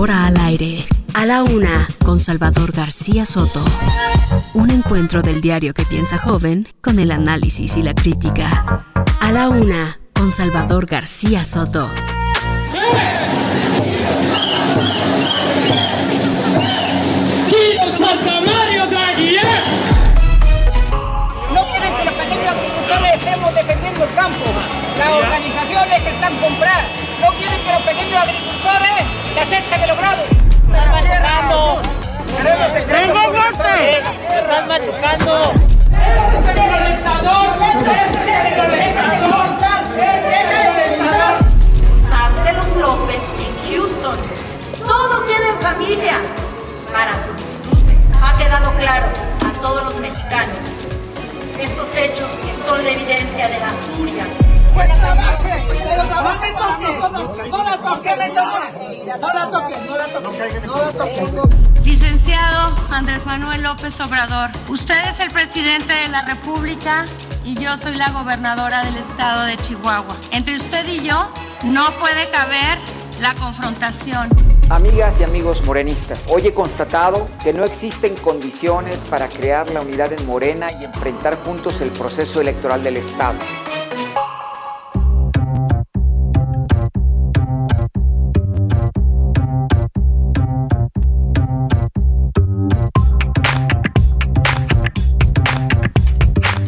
Ahora al aire, a la una, con Salvador García Soto. Un encuentro del diario que piensa joven con el análisis y la crítica. A la una, con Salvador García Soto. No quieren que los pequeños agricultores estemos defendiendo el campo. Las organizaciones que están compradas. No quieren que los pequeños agricultores la secta que lo grabe. ¡Estás machucando! ¡Venga, norte! ¡Estás machucando! Santelos López en Houston. Todo queda en familia. Para tu ha quedado claro a todos los mexicanos estos hechos que son la evidencia de la furia. Toques. Licenciado Andrés Manuel López Obrador, usted es el presidente de la República y yo soy la gobernadora del estado de Chihuahua. Entre usted y yo no puede caber la confrontación. Amigas y amigos morenistas, hoy he constatado que no existen condiciones para crear la unidad en Morena y enfrentar juntos el proceso electoral del Estado.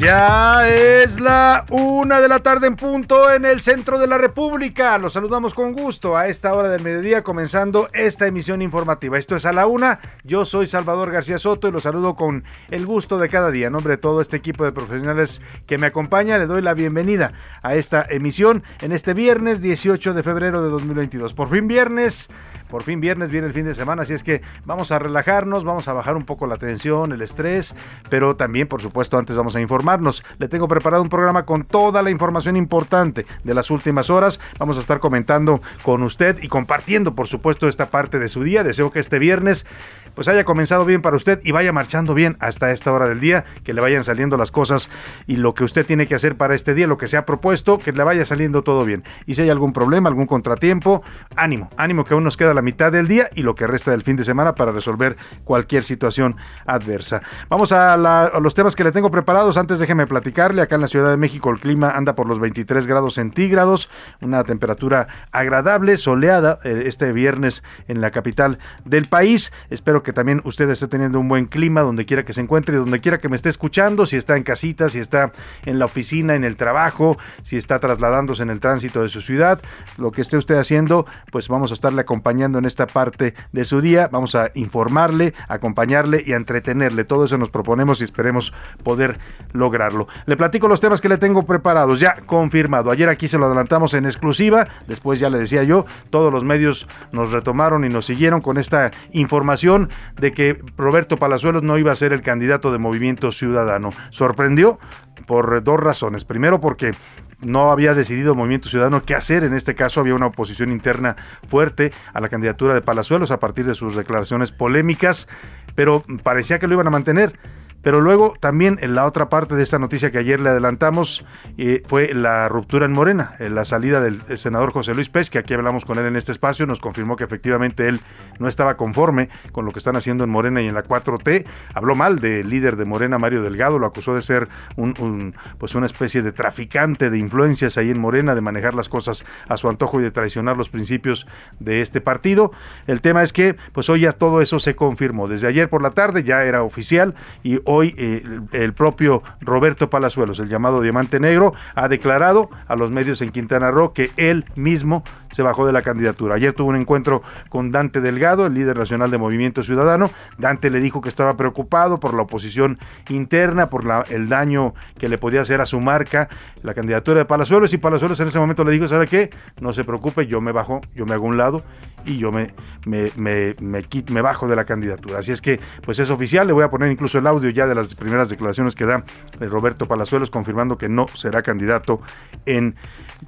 Ya es la una de la tarde en punto en el centro de la República. Los saludamos con gusto a esta hora del mediodía comenzando esta emisión informativa. Esto es a la una. Yo soy Salvador García Soto y los saludo con el gusto de cada día. En nombre de todo este equipo de profesionales que me acompaña, le doy la bienvenida a esta emisión en este viernes 18 de febrero de 2022. Por fin viernes. Por fin viernes viene el fin de semana, así es que vamos a relajarnos, vamos a bajar un poco la tensión, el estrés, pero también, por supuesto, antes vamos a informarnos. Le tengo preparado un programa con toda la información importante de las últimas horas. Vamos a estar comentando con usted y compartiendo, por supuesto, esta parte de su día. Deseo que este viernes pues haya comenzado bien para usted y vaya marchando bien hasta esta hora del día, que le vayan saliendo las cosas y lo que usted tiene que hacer para este día, lo que se ha propuesto, que le vaya saliendo todo bien. Y si hay algún problema, algún contratiempo, ánimo, ánimo que aún nos queda la mitad del día y lo que resta del fin de semana para resolver cualquier situación adversa. Vamos a, los temas que le tengo preparados. Antes déjeme platicarle, acá en la Ciudad de México el clima anda por los 23 grados centígrados, una temperatura agradable, soleada eh, este viernes en la capital del país. Espero que también usted esté teniendo un buen clima donde quiera que se encuentre donde quiera que me esté escuchando, si está en casita, si está en la oficina, en el trabajo, si está trasladándose en el tránsito de su ciudad, lo que esté usted haciendo, pues vamos a estarle acompañando en esta parte de su día, vamos a informarle, acompañarle y a entretenerle. Todo eso nos proponemos y esperemos poder lograrlo. Le platico los temas que le tengo preparados, ya confirmado. Ayer aquí se lo adelantamos en exclusiva, después ya le decía yo, todos los medios nos retomaron y nos siguieron con esta información de que Roberto Palazuelos no iba a ser el candidato de Movimiento Ciudadano. Sorprendió por dos razones. Primero porque no había decidido Movimiento Ciudadano qué hacer. En este caso había una oposición interna fuerte a la candidatura de Palazuelos a partir de sus declaraciones polémicas, pero parecía que lo iban a mantener. Pero luego también en la otra parte de esta noticia que ayer le adelantamos eh, fue la ruptura en Morena, eh, la salida del senador José Luis Pech, que aquí hablamos con él en este espacio, nos confirmó que efectivamente él no estaba conforme con lo que están haciendo en Morena y en la 4T. Habló mal del líder de Morena, Mario Delgado, lo acusó de ser un, pues una especie de traficante de influencias ahí en Morena, de manejar las cosas a su antojo y de traicionar los principios de este partido. El tema es que pues hoy ya todo eso se confirmó. Desde ayer por la tarde ya era oficial y eh, el propio Roberto Palazuelos, el llamado Diamante Negro, ha declarado a los medios en Quintana Roo que él mismo se bajó de la candidatura. Ayer tuvo un encuentro con Dante Delgado, el líder nacional de Movimiento Ciudadano. Dante le dijo que estaba preocupado por la oposición interna, por el daño que le podía hacer a su marca la candidatura de Palazuelos y Palazuelos en ese momento le dijo, ¿sabe qué? No se preocupe, yo me bajo, yo me hago un lado y yo me, me, me, me, me bajo de la candidatura. Así es que, pues es oficial, le voy a poner incluso el audio ya de las primeras declaraciones que da Roberto Palazuelos confirmando que no será candidato en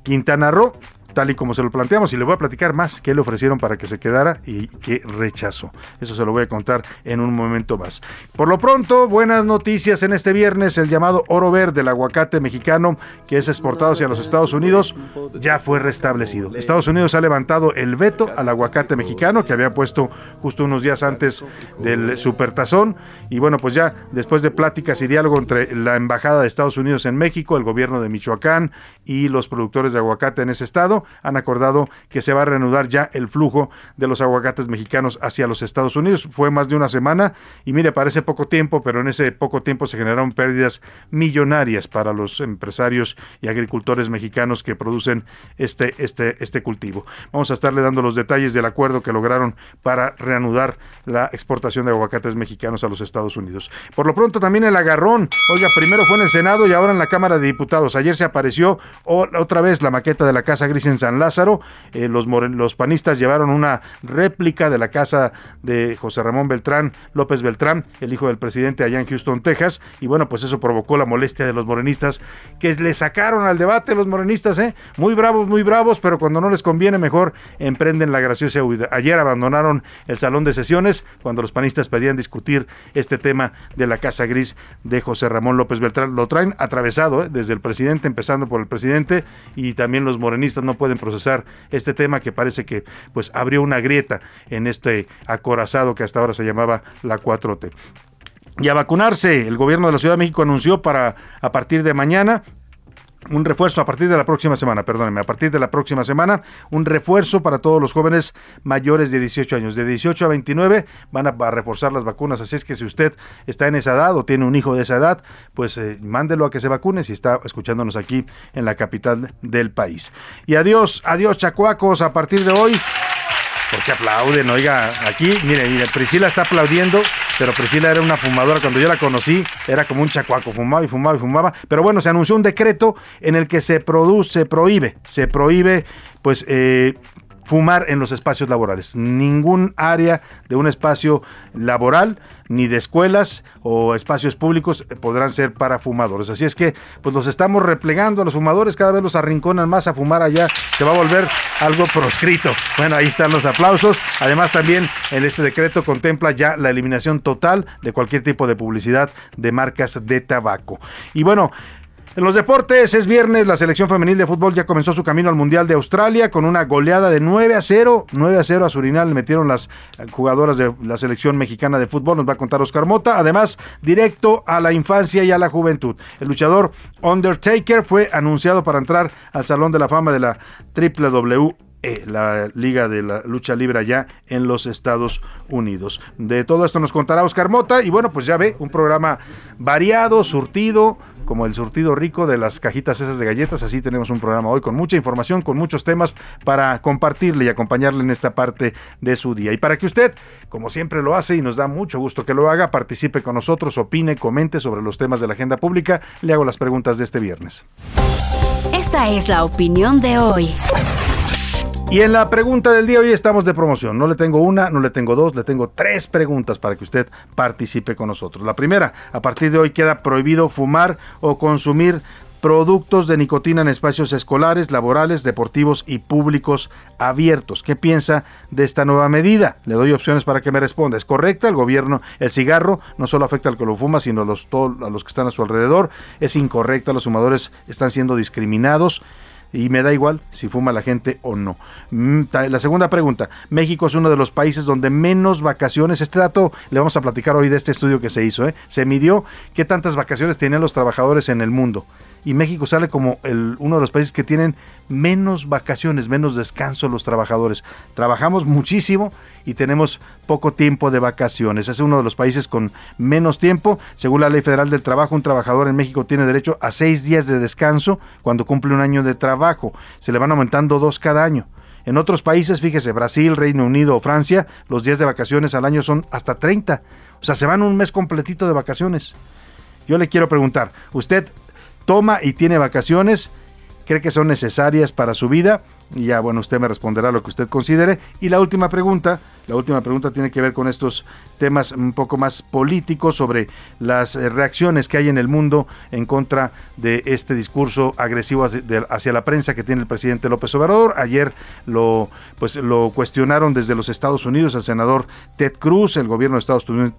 Quintana Roo tal y como se lo planteamos y le voy a platicar más qué le ofrecieron para que se quedara y qué rechazó. Eso se lo voy a contar en un momento más. Por lo pronto, buenas noticias en este viernes, el llamado oro verde, el aguacate mexicano que es exportado hacia los Estados Unidos, ya fue restablecido. Estados Unidos ha levantado el veto al aguacate mexicano que había puesto justo unos días antes del supertazón y bueno, pues ya después de pláticas y diálogo entre la embajada de Estados Unidos en México, el gobierno de Michoacán y los productores de aguacate en ese estado, han acordado que se va a reanudar ya el flujo de los aguacates mexicanos hacia los Estados Unidos. Fue más de una semana y mire, parece poco tiempo, pero en ese poco tiempo se generaron pérdidas millonarias para los empresarios y agricultores mexicanos que producen este, este, este cultivo. Vamos a estarle dando los detalles del acuerdo que lograron para reanudar la exportación de aguacates mexicanos a los Estados Unidos. Por lo pronto también el agarrón. Oiga, primero fue en el Senado y ahora en la Cámara de Diputados. Ayer se apareció otra vez la maqueta de la Casa Gris en San Lázaro. Eh, los, los panistas llevaron una réplica de la casa de José Ramón Beltrán, López Beltrán, el hijo del presidente allá en Houston, Texas. Y bueno, pues eso provocó la molestia de los morenistas que le sacaron al debate los morenistas, ¿eh? Muy bravos, muy bravos, pero cuando no les conviene mejor emprenden la graciosa huida. Ayer abandonaron el salón de sesiones cuando los panistas pedían discutir este tema de la Casa Gris de José Ramón López Beltrán. Lo traen atravesado, ¿eh? desde el presidente, empezando por el presidente, y también los morenistas no pueden procesar este tema que parece que pues abrió una grieta en este acorazado que hasta ahora se llamaba la 4T. Y a vacunarse, el gobierno de la Ciudad de México anunció para a partir de mañana un refuerzo a partir de la próxima semana, perdónenme, a partir de la próxima semana, un refuerzo para todos los jóvenes mayores de 18 años. De 18 a 29 van a, reforzar las vacunas, así es que si usted está en esa edad o tiene un hijo de esa edad, pues eh, mándelo a que se vacune si está escuchándonos aquí en la capital del país. Y adiós, adiós chacuacos, a partir de hoy porque aplauden? Oiga, aquí, mire, mire, Priscila está aplaudiendo, pero Priscila era una fumadora. Cuando yo la conocí, era como un chacuaco, fumaba y fumaba y fumaba. Pero bueno, se anunció un decreto en el que se produce, se prohíbe, se prohíbe, pues, eh, fumar en los espacios laborales. Ningún área de un espacio laboral ni de escuelas o espacios públicos podrán ser para fumadores. Así es que pues los estamos replegando a los fumadores, cada vez los arrinconan más a fumar allá, se va a volver algo proscrito. Bueno, ahí están los aplausos. Además también en este decreto contempla ya la eliminación total de cualquier tipo de publicidad de marcas de tabaco. Y bueno, en los deportes es viernes, la selección femenil de fútbol ya comenzó su camino al Mundial de Australia con una goleada de 9 a 0. 9 a 0 a Surinal metieron las jugadoras de la selección mexicana de fútbol, nos va a contar Oscar Mota. Además, directo a la infancia y a la juventud. El luchador Undertaker fue anunciado para entrar al Salón de la Fama de la WWE la Liga de la Lucha Libre allá en los Estados Unidos. De todo esto nos contará Oscar Mota y bueno, pues ya ve, un programa variado, surtido, como el surtido rico de las cajitas esas de galletas. Así tenemos un programa hoy con mucha información, con muchos temas para compartirle y acompañarle en esta parte de su día. Y para que usted, como siempre lo hace y nos da mucho gusto que lo haga, participe con nosotros, opine, comente sobre los temas de la agenda pública, le hago las preguntas de este viernes. Esta es la opinión de hoy. Y en la pregunta del día hoy estamos de promoción. No le tengo una, no le tengo dos, le tengo tres preguntas para que usted participe con nosotros. La primera, a partir de hoy queda prohibido fumar o consumir productos de nicotina en espacios escolares, laborales, deportivos y públicos abiertos. ¿Qué piensa de esta nueva medida? Le doy opciones para que me responda. ¿Es correcta? El gobierno, el cigarro no solo afecta al que lo fuma, sino a los, a los que están a su alrededor. Es incorrecta, los fumadores están siendo discriminados y me da igual si fuma la gente o no. Mm, la segunda pregunta, México es uno de los países donde menos vacaciones, este dato le vamos a platicar hoy de este estudio que se hizo, ¿eh? se midió qué tantas vacaciones tienen los trabajadores en el mundo y México sale como uno de los países que tienen menos vacaciones, menos descanso los trabajadores. Trabajamos muchísimo y tenemos poco tiempo de vacaciones. Es uno de los países con menos tiempo. Según la Ley Federal del Trabajo, un trabajador en México tiene derecho a seis días de descanso cuando cumple un año de trabajo. Se le van aumentando dos cada año En otros países, fíjese, Brasil, Reino Unido o Francia, los días de vacaciones al año son hasta 30. O sea, se van un mes completito de vacaciones. Yo le quiero preguntar, ¿usted toma y tiene vacaciones? ¿Cree que son necesarias para su vida? Y ya, bueno, usted me responderá lo que usted considere. Y la última pregunta, la última pregunta tiene que ver con estos temas un poco más políticos sobre las eh, reacciones que hay en el mundo en contra de este discurso agresivo hacia, la prensa que tiene el presidente López Obrador. Ayer lo, pues, lo cuestionaron desde los Estados Unidos el senador Ted Cruz. El gobierno de Estados Unidos,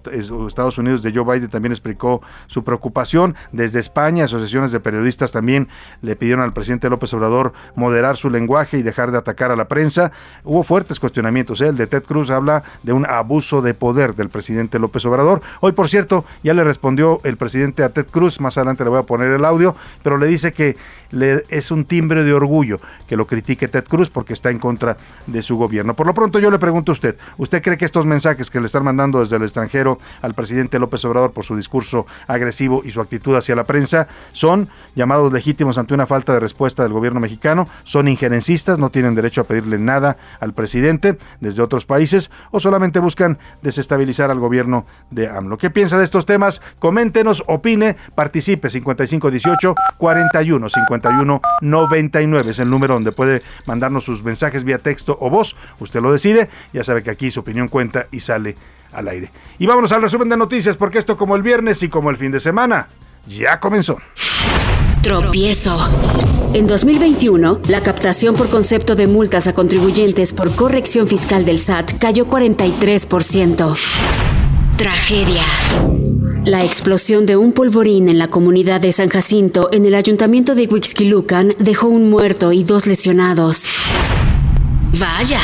Estados Unidos de Joe Biden también explicó su preocupación. Desde España, asociaciones de periodistas también le pidieron al presidente López Obrador moderar su lenguaje y dejar de atacar a la prensa. Hubo fuertes cuestionamientos. ¿eh? El de Ted Cruz habla de un abuso de poder del presidente López Obrador. Hoy, por cierto, ya le respondió el presidente a Ted Cruz. Más adelante le voy a poner el audio, pero le dice que le, es un timbre de orgullo que lo critique Ted Cruz porque está en contra de su gobierno. Por lo pronto, yo le pregunto a usted: ¿usted cree que estos mensajes que le están mandando desde el extranjero al presidente López Obrador por su discurso agresivo y su actitud hacia la prensa son llamados legítimos ante una falta de respuesta del gobierno mexicano? ¿Son injerencistas? ¿No tienen derecho a pedirle nada al presidente desde otros países? ¿O solamente buscan desestabilizar al gobierno de AMLO? ¿Qué piensa de estos temas? Coméntenos, opine, participe 5518 41 51 99 es el número donde puede mandarnos sus mensajes vía texto o voz. Usted lo decide. Ya sabe que aquí su opinión cuenta y sale al aire. Y vámonos al resumen de noticias porque esto como el viernes y como el fin de semana ya comenzó. Tropiezo. En 2021, la captación por concepto de multas a contribuyentes por corrección fiscal del SAT cayó 43%. Tragedia. La explosión de un polvorín en la comunidad de San Jacinto, en el ayuntamiento de Huixquilucan, dejó un muerto y dos lesionados. Vaya.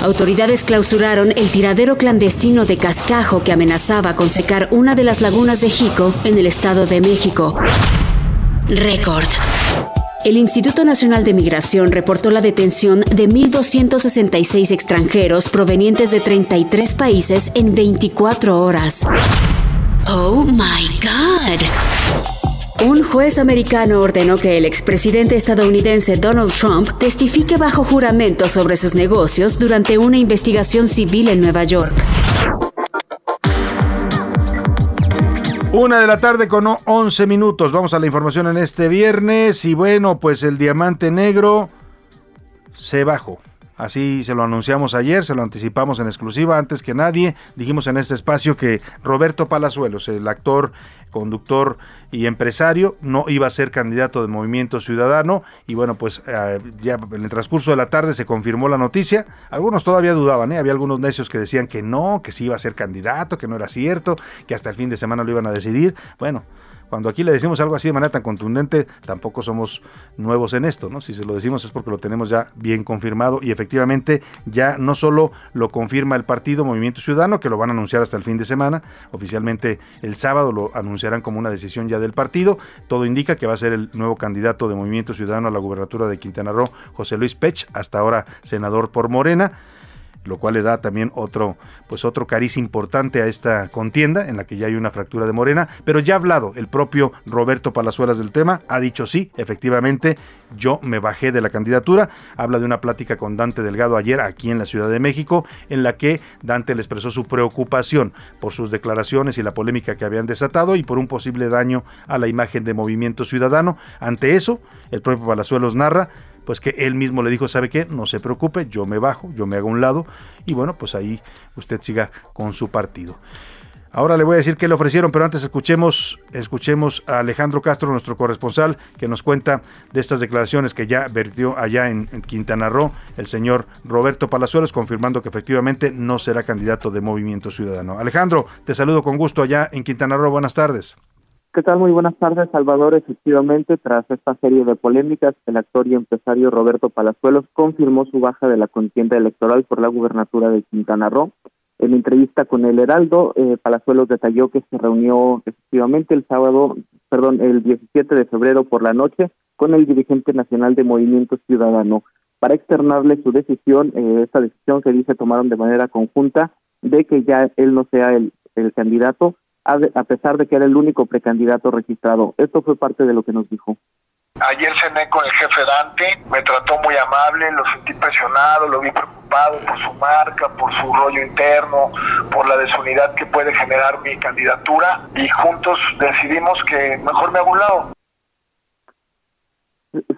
Autoridades clausuraron el tiradero clandestino de cascajo que amenazaba con secar una de las lagunas de Jico en el Estado de México. Récord. El Instituto Nacional de Migración reportó la detención de 1.266 extranjeros provenientes de 33 países en 24 horas. ¡Oh, my God! Un juez americano ordenó que el expresidente estadounidense Donald Trump testifique bajo juramento sobre sus negocios durante una investigación civil en Nueva York. Una de la tarde con 11 minutos. Vamos a la información en este viernes. Y bueno, pues el diamante negro se bajó. Así se lo anunciamos ayer, se lo anticipamos en exclusiva antes que nadie. Dijimos en este espacio que Roberto Palazuelos, el actor, conductor y empresario, no iba a ser candidato de Movimiento Ciudadano. Y bueno, pues eh, ya en el transcurso de la tarde se confirmó la noticia. Algunos todavía dudaban, ¿eh? había algunos necios que decían que no, que sí iba a ser candidato, que no era cierto, que hasta el fin de semana lo iban a decidir. Bueno, cuando aquí le decimos algo así de manera tan contundente, tampoco somos nuevos en esto, ¿no? Si se lo decimos es porque lo tenemos ya bien confirmado y efectivamente ya no solo lo confirma el partido Movimiento Ciudadano, que lo van a anunciar hasta el fin de semana, oficialmente el sábado lo anunciarán como una decisión ya del partido, todo indica que va a ser el nuevo candidato de Movimiento Ciudadano a la gubernatura de Quintana Roo, José Luis Pech, hasta ahora senador por Morena lo cual le da también otro, pues otro cariz importante a esta contienda en la que ya hay una fractura de Morena, pero ya ha hablado el propio Roberto Palazuelas del tema, ha dicho sí, efectivamente, yo me bajé de la candidatura, habla de una plática con Dante Delgado ayer aquí en la Ciudad de México, en la que Dante le expresó su preocupación por sus declaraciones y la polémica que habían desatado y por un posible daño a la imagen de Movimiento Ciudadano. Ante eso, el propio Palazuelos narra pues que él mismo le dijo, ¿sabe qué? No se preocupe, yo me bajo, yo me hago un lado y bueno, pues ahí usted siga con su partido. Ahora le voy a decir qué le ofrecieron, pero antes escuchemos, escuchemos a Alejandro Castro, nuestro corresponsal, que nos cuenta de estas declaraciones que ya vertió allá en, Quintana Roo el señor Roberto Palazuelos, confirmando que efectivamente no será candidato de Movimiento Ciudadano. Alejandro, te saludo con gusto allá en Quintana Roo. Buenas tardes. ¿Qué tal? Muy buenas tardes, Salvador. Efectivamente, tras esta serie de polémicas, el actor y empresario Roberto Palazuelos confirmó su baja de la contienda electoral por la gubernatura de Quintana Roo. En entrevista con el Heraldo, eh, Palazuelos detalló que se reunió efectivamente el sábado, perdón, el 17 de febrero por la noche con el dirigente nacional de Movimiento Ciudadano para externarle su decisión, eh, esta decisión que dice tomaron de manera conjunta de que ya él no sea el, el candidato a pesar de que era el único precandidato registrado. Esto fue parte de lo que nos dijo. Ayer cené con el jefe Dante, me trató muy amable, lo sentí presionado, lo vi preocupado por su marca, por su rollo interno, por la desunidad que puede generar mi candidatura y juntos decidimos que mejor me hago un lado.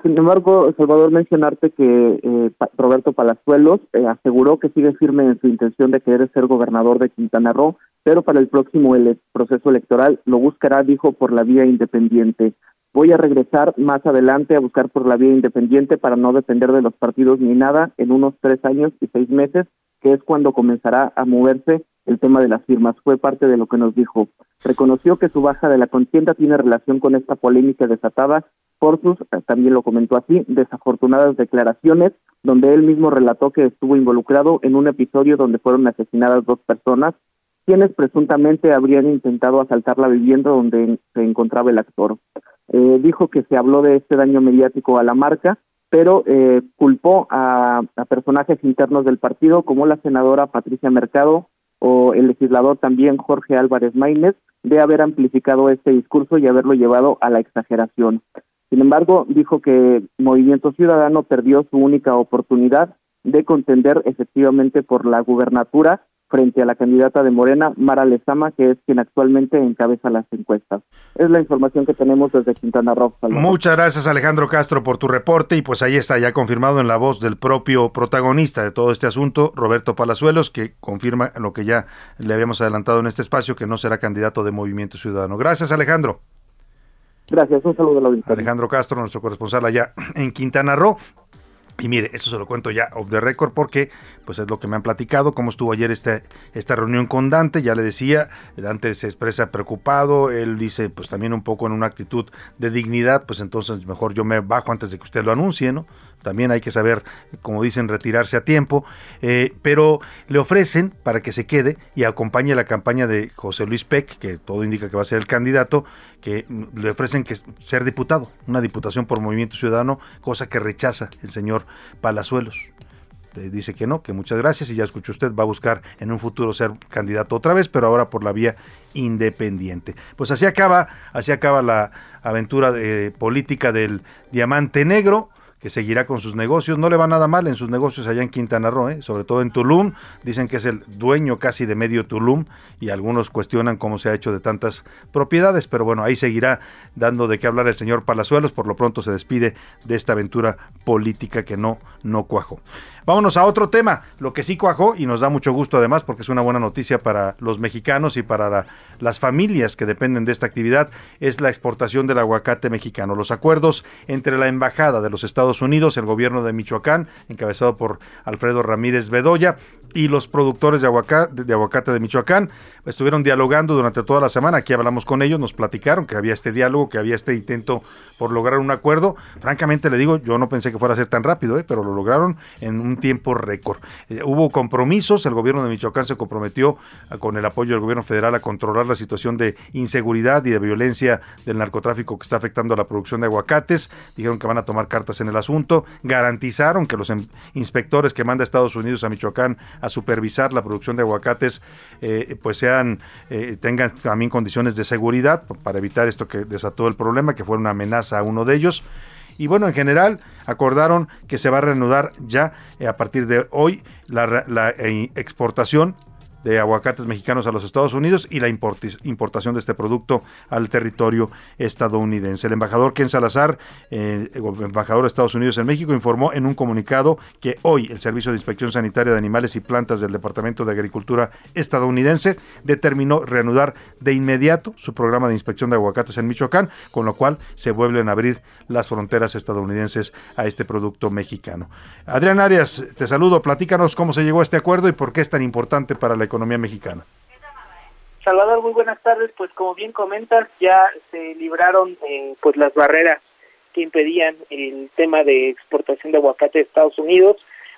Sin embargo, Salvador, mencionarte que eh, Roberto Palazuelos eh, aseguró que sigue firme en su intención de querer ser gobernador de Quintana Roo, pero para el próximo proceso electoral lo buscará, dijo, por la vía independiente. Voy a regresar más adelante a buscar por la vía independiente para no depender de los partidos ni nada en unos tres años y seis meses, que es cuando comenzará a moverse el tema de las firmas. Fue parte de lo que nos dijo. Reconoció que su baja de la contienda tiene relación con esta polémica desatada por sus, eh, también lo comentó así, desafortunadas declaraciones, donde él mismo relató que estuvo involucrado en un episodio donde fueron asesinadas dos personas quienes presuntamente habrían intentado asaltar la vivienda donde se encontraba el actor. Eh, dijo que se habló de este daño mediático a la marca, pero eh, culpó a, personajes internos del partido como la senadora Patricia Mercado o el legislador también Jorge Álvarez Maínez de haber amplificado este discurso y haberlo llevado a la exageración. Sin embargo, dijo que Movimiento Ciudadano perdió su única oportunidad de contender efectivamente por la gubernatura frente a la candidata de Morena, Mara Lezama, que es quien actualmente encabeza las encuestas. Es la información que tenemos desde Quintana Roo. Muchas gracias Alejandro Castro por tu reporte y pues ahí está ya confirmado en la voz del propio protagonista de todo este asunto, Roberto Palazuelos, que confirma lo que ya le habíamos adelantado en este espacio, que no será candidato de Movimiento Ciudadano. Gracias Alejandro. Gracias, un saludo a la audiencia. Alejandro Castro, nuestro corresponsal allá en Quintana Roo. Y mire, eso se lo cuento ya off the record porque pues es lo que me han platicado, cómo estuvo ayer este, esta reunión con Dante, ya le decía, Dante se expresa preocupado, él dice pues también un poco en una actitud de dignidad, pues entonces mejor yo me bajo antes de que usted lo anuncie, ¿no? También hay que saber, como dicen, retirarse a tiempo, eh, pero le ofrecen para que se quede y acompañe la campaña de José Luis Peck, que todo indica que va a ser el candidato, que le ofrecen que ser diputado, una diputación por Movimiento Ciudadano, cosa que rechaza el señor Palazuelos. Dice que no, que muchas gracias y ya escuchó usted, va a buscar en un futuro ser candidato otra vez, pero ahora por la vía independiente. Pues así acaba, así acaba la aventura de, política del diamante negro que seguirá con sus negocios. No le va nada mal en sus negocios allá en Quintana Roo, ¿eh? sobre todo en Tulum. Dicen que es el dueño casi de medio Tulum y algunos cuestionan cómo se ha hecho de tantas propiedades, pero bueno, ahí seguirá dando de qué hablar el señor Palazuelos. Por lo pronto se despide de esta aventura política que no, no cuajó. Vámonos a otro tema, lo que sí cuajó y nos da mucho gusto además porque es una buena noticia para los mexicanos y para las familias que dependen de esta actividad, es la exportación del aguacate mexicano. Los acuerdos entre la Embajada de los Estados Unidos, el gobierno de Michoacán, encabezado por Alfredo Ramírez Bedoya, y los productores de aguacate, de aguacate de Michoacán estuvieron dialogando durante toda la semana. Aquí hablamos con ellos, nos platicaron que había este diálogo, que había este intento por lograr un acuerdo. Francamente le digo, yo no pensé que fuera a ser tan rápido, ¿eh? pero lo lograron en un tiempo récord. Eh, hubo compromisos, el gobierno de Michoacán se comprometió con el apoyo del gobierno federal a controlar la situación de inseguridad y de violencia del narcotráfico que está afectando a la producción de aguacates. Dijeron que van a tomar cartas en el asunto, garantizaron que los inspectores que manda Estados Unidos a Michoacán a supervisar la producción de aguacates eh, pues sean eh, tengan también condiciones de seguridad para evitar esto que desató el problema, que fue una amenaza a uno de ellos. Y bueno, en general acordaron que se va a reanudar ya eh, a partir de hoy la, la exportación de aguacates mexicanos a los Estados Unidos y la importación de este producto al territorio estadounidense. El embajador Ken Salazar, eh, embajador de Estados Unidos en México, informó en un comunicado que hoy el Servicio de Inspección Sanitaria de Animales y Plantas del Departamento de Agricultura estadounidense determinó reanudar de inmediato su programa de inspección de aguacates en Michoacán, con lo cual se vuelven a abrir las fronteras estadounidenses a este producto mexicano. Adrián Arias, te saludo, platícanos cómo se llegó a este acuerdo y por qué es tan importante para la economía mexicana. Salvador, muy buenas tardes. Pues como bien comentas, ya se libraron eh, pues las barreras que impedían el tema de exportación de aguacate de Estados Unidos,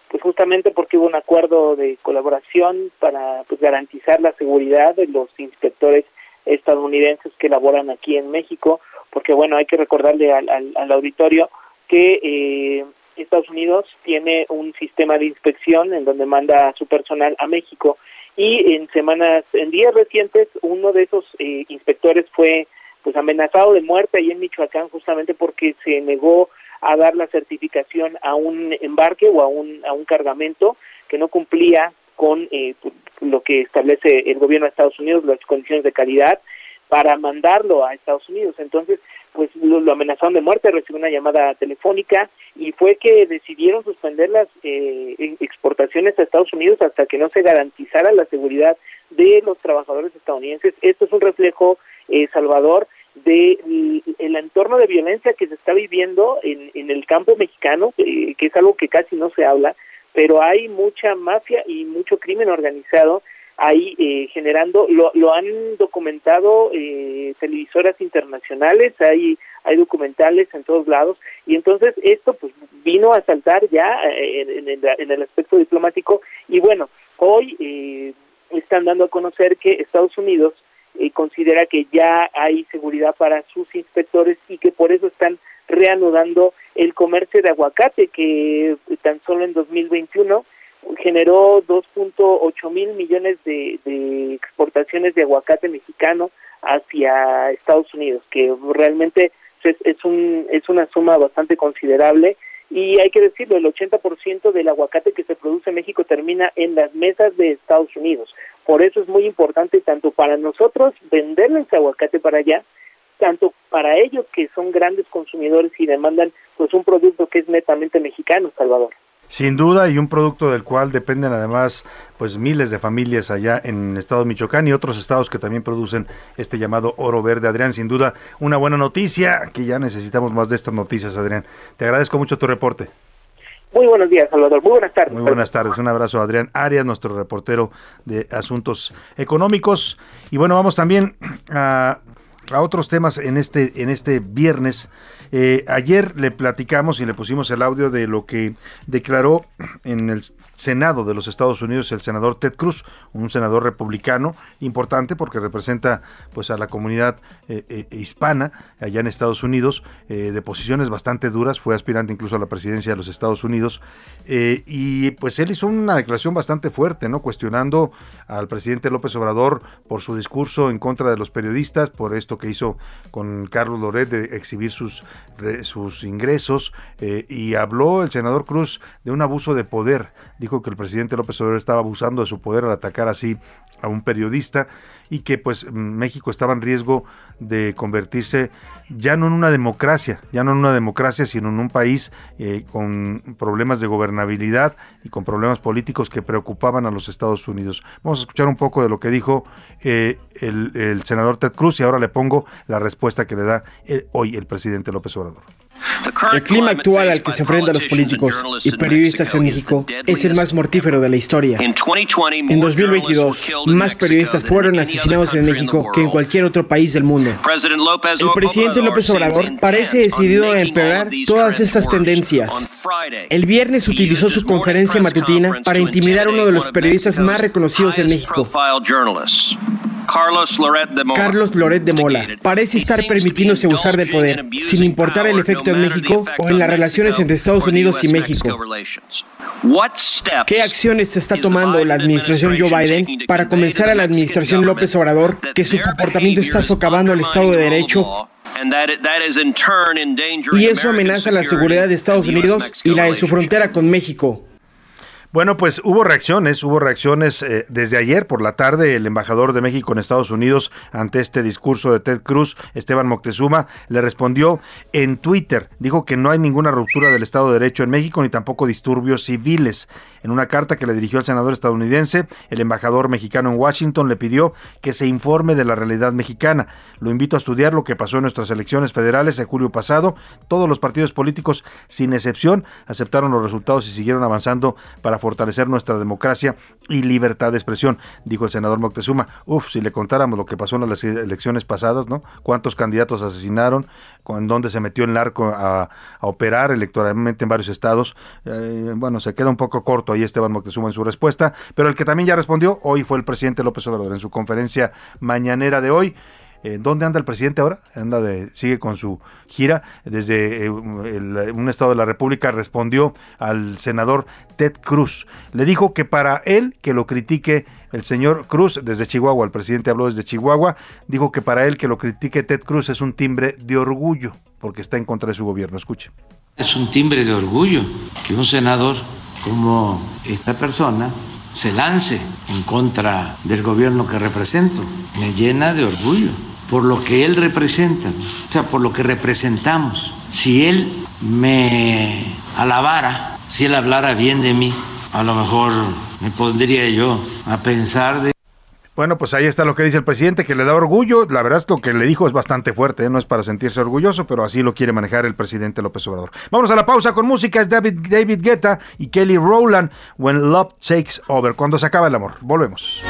pues justamente porque hubo un acuerdo de colaboración para pues garantizar la seguridad de los inspectores estadounidenses que laboran aquí en México, porque bueno, hay que recordarle al, al, auditorio que eh, Estados Unidos tiene un sistema de inspección en donde manda a su personal a México y en semanas, en días recientes, uno de esos eh, inspectores fue pues amenazado de muerte ahí en Michoacán justamente porque se negó a dar la certificación a un embarque o a un, a un cargamento que no cumplía con eh, pues, lo que establece el gobierno de Estados Unidos, las condiciones de calidad, para mandarlo a Estados Unidos. Entonces, pues lo, amenazaron de muerte, recibió una llamada telefónica y fue que decidieron suspender las eh, exportaciones a Estados Unidos hasta que no se garantizara la seguridad de los trabajadores estadounidenses. Esto es un reflejo, eh, Salvador, del el entorno de violencia que se está viviendo en, en el campo mexicano, eh, que es algo que casi no se habla, pero hay mucha mafia y mucho crimen organizado ahí eh, generando, lo, lo han documentado eh, televisoras internacionales, hay, hay documentales en todos lados, y entonces esto pues vino a saltar ya eh, en, en, en el aspecto diplomático, y bueno, hoy eh, están dando a conocer que Estados Unidos eh, considera que ya hay seguridad para sus inspectores y que por eso están reanudando el comercio de aguacate que tan solo en 2021 generó 2.8 mil millones de, de, exportaciones de aguacate mexicano hacia Estados Unidos, que realmente es, es, un, es una suma bastante considerable y hay que decirlo, el 80% del aguacate que se produce en México termina en las mesas de Estados Unidos. Por eso es muy importante tanto para nosotros venderle ese aguacate para allá, tanto para ellos que son grandes consumidores y demandan pues un producto que es netamente mexicano, Salvador. Sin duda, y un producto del cual dependen además pues miles de familias allá en el estado de Michoacán y otros estados que también producen este llamado oro verde. Adrián, sin duda, una buena noticia, que ya necesitamos más de estas noticias, Adrián. Te agradezco mucho tu reporte. Muy buenos días, Salvador. Muy buenas tardes. Muy buenas tardes. Un abrazo a Adrián Arias, nuestro reportero de asuntos económicos. Y bueno, vamos también a, a otros temas en este, en este viernes. Eh, ayer le platicamos y le pusimos el audio de lo que declaró en el Senado de los Estados Unidos el senador Ted Cruz, un senador republicano importante porque representa pues a la comunidad eh, eh, hispana allá en Estados Unidos de posiciones bastante duras, fue aspirante incluso a la presidencia de los Estados Unidos y pues él hizo una declaración bastante fuerte, no cuestionando al presidente López Obrador por su discurso en contra de los periodistas, por esto que hizo con Carlos Loret de exhibir sus sus ingresos eh, y habló el senador Cruz de un abuso de poder. Dijo que el presidente López Obrador estaba abusando de su poder al atacar así a un periodista y que pues México estaba en riesgo de convertirse ya no en una democracia, ya no en una democracia, sino en un país eh, con problemas de gobernabilidad y con problemas políticos que preocupaban a los Estados Unidos. Vamos a escuchar un poco de lo que dijo eh, el, el, senador Ted Cruz y ahora le pongo la respuesta que le da el, hoy el presidente López Obrador. El clima actual al que se enfrentan los políticos y periodistas en México es el más mortífero de la historia. En 2022, más periodistas fueron asesinados en México que en cualquier otro país del mundo. El presidente López Obrador parece decidido a empeorar todas estas tendencias. El viernes utilizó su conferencia matutina para intimidar a uno de los periodistas más reconocidos en México. Carlos Loret de Mola. Parece estar permitiéndose abusar de poder, sin importar el efecto en México o en las relaciones entre Estados Unidos y México. ¿Qué acciones está tomando la administración Joe Biden para convencer a la administración López Obrador que su comportamiento está socavando al Estado de Derecho y eso amenaza la seguridad de Estados Unidos y la de su frontera con México? Bueno, pues hubo reacciones, hubo reacciones eh, desde ayer por la tarde. El embajador de México en Estados Unidos ante este discurso de Ted Cruz, Esteban Moctezuma, le respondió en Twitter. Dijo que no hay ninguna ruptura del Estado de Derecho en México ni tampoco disturbios civiles. En una carta que le dirigió al senador estadounidense, el embajador mexicano en Washington le pidió que se informe de la realidad mexicana. Lo invito a estudiar lo que pasó en nuestras elecciones federales en julio pasado. Todos los partidos políticos, sin excepción, aceptaron los resultados y siguieron avanzando para fortalecer nuestra democracia y libertad de expresión, dijo el senador Moctezuma. Uf, si le contáramos lo que pasó en las elecciones pasadas, ¿no? Cuántos candidatos asesinaron, en dónde se metió el narco a, operar electoralmente en varios estados. Eh, bueno, se queda un poco corto ahí Esteban Moctezuma en su respuesta, pero el que también ya respondió hoy fue el presidente López Obrador en su conferencia mañanera de hoy ¿Dónde anda el presidente ahora? Anda de, sigue con su gira desde eh, un estado de la República. Respondió al senador Ted Cruz. Le dijo que para él que lo critique el señor Cruz desde Chihuahua, el presidente habló desde Chihuahua, dijo que para él que lo critique Ted Cruz es un timbre de orgullo porque está en contra de su gobierno. Escuche. Es un timbre de orgullo que un senador como esta persona se lance en contra del gobierno que represento. Me llena de orgullo por lo que él representa, o sea, por lo que representamos. Si él me alabara, si él hablara bien de mí, a lo mejor me pondría yo a pensar de... Bueno, pues ahí está lo que dice el presidente, que le da orgullo. La verdad es que lo que le dijo es bastante fuerte, ¿eh? no es para sentirse orgulloso, pero así lo quiere manejar el presidente López Obrador. Vamos a la pausa con música, es David, David Guetta y Kelly Rowland, When Love Takes Over, cuando se acaba el amor. Volvemos.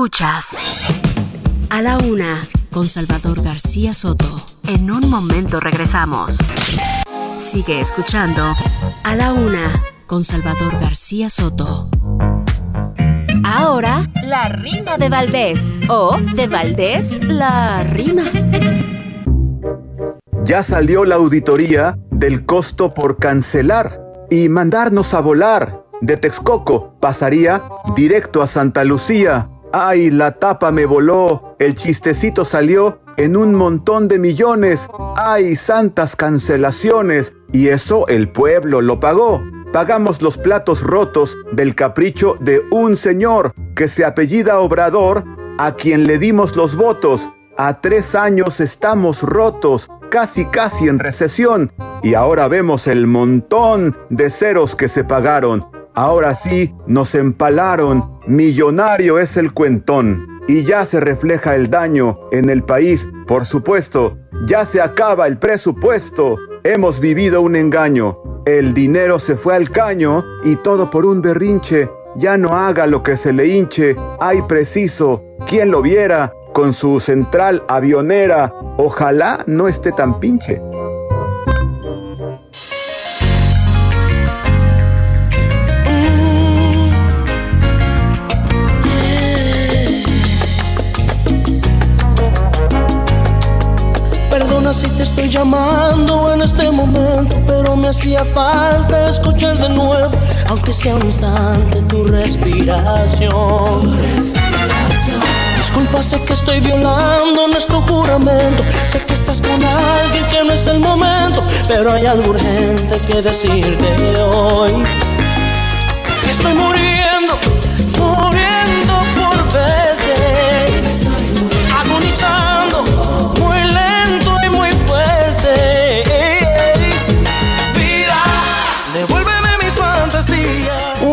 Escuchas a la una con Salvador García Soto. En un momento regresamos. Sigue escuchando a la una con Salvador García Soto. Ahora, la rima de Valdés. O de Valdés, la rima. Ya salió la auditoría del costo por cancelar y mandarnos a volar. De Texcoco pasaría directo a Santa Lucía Ay, la tapa me voló, el chistecito salió en un montón de millones. Ay, santas cancelaciones. Y eso el pueblo lo pagó. Pagamos los platos rotos del capricho de un señor que se apellida Obrador, a quien le dimos los votos. A tres años estamos rotos, casi casi en recesión, y ahora vemos el montón de ceros que se pagaron. Ahora sí, nos empalaron. Millonario es el cuentón. Y ya se refleja el daño en el país. Por supuesto, ya se acaba el presupuesto. Hemos vivido un engaño. El dinero se fue al caño y todo por un berrinche. Ya no haga lo que se le hinche. Ay, preciso. ¿Quién lo viera? Con su central avionera. Ojalá no esté tan pinche. En este momento, pero me hacía falta escuchar de nuevo, aunque sea un instante, tu respiración. Disculpa, sé que estoy violando nuestro juramento, sé que estás con alguien que no es el momento, pero hay algo urgente que decirte hoy. Estoy muriendo, muriendo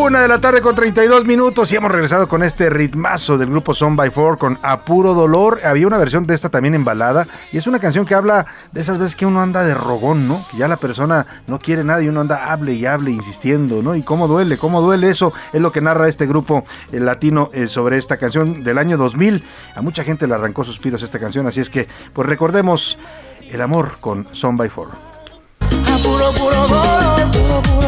Una de la tarde con 32 minutos y hemos regresado con este ritmazo del grupo Son by Four con Apuro Dolor. Había una versión de esta también en balada y es una canción que habla de esas veces que uno anda de rogón, ¿no? Que ya la persona no quiere nada y uno anda hable y hable insistiendo, ¿no? Y cómo duele, cómo duele eso es lo que narra este grupo eh, latino eh, sobre esta canción del año 2000. A mucha gente le arrancó sus pidos esta canción, así es que pues recordemos el amor con Son by Four. Apuro, apuro, dolor, apuro, apuro,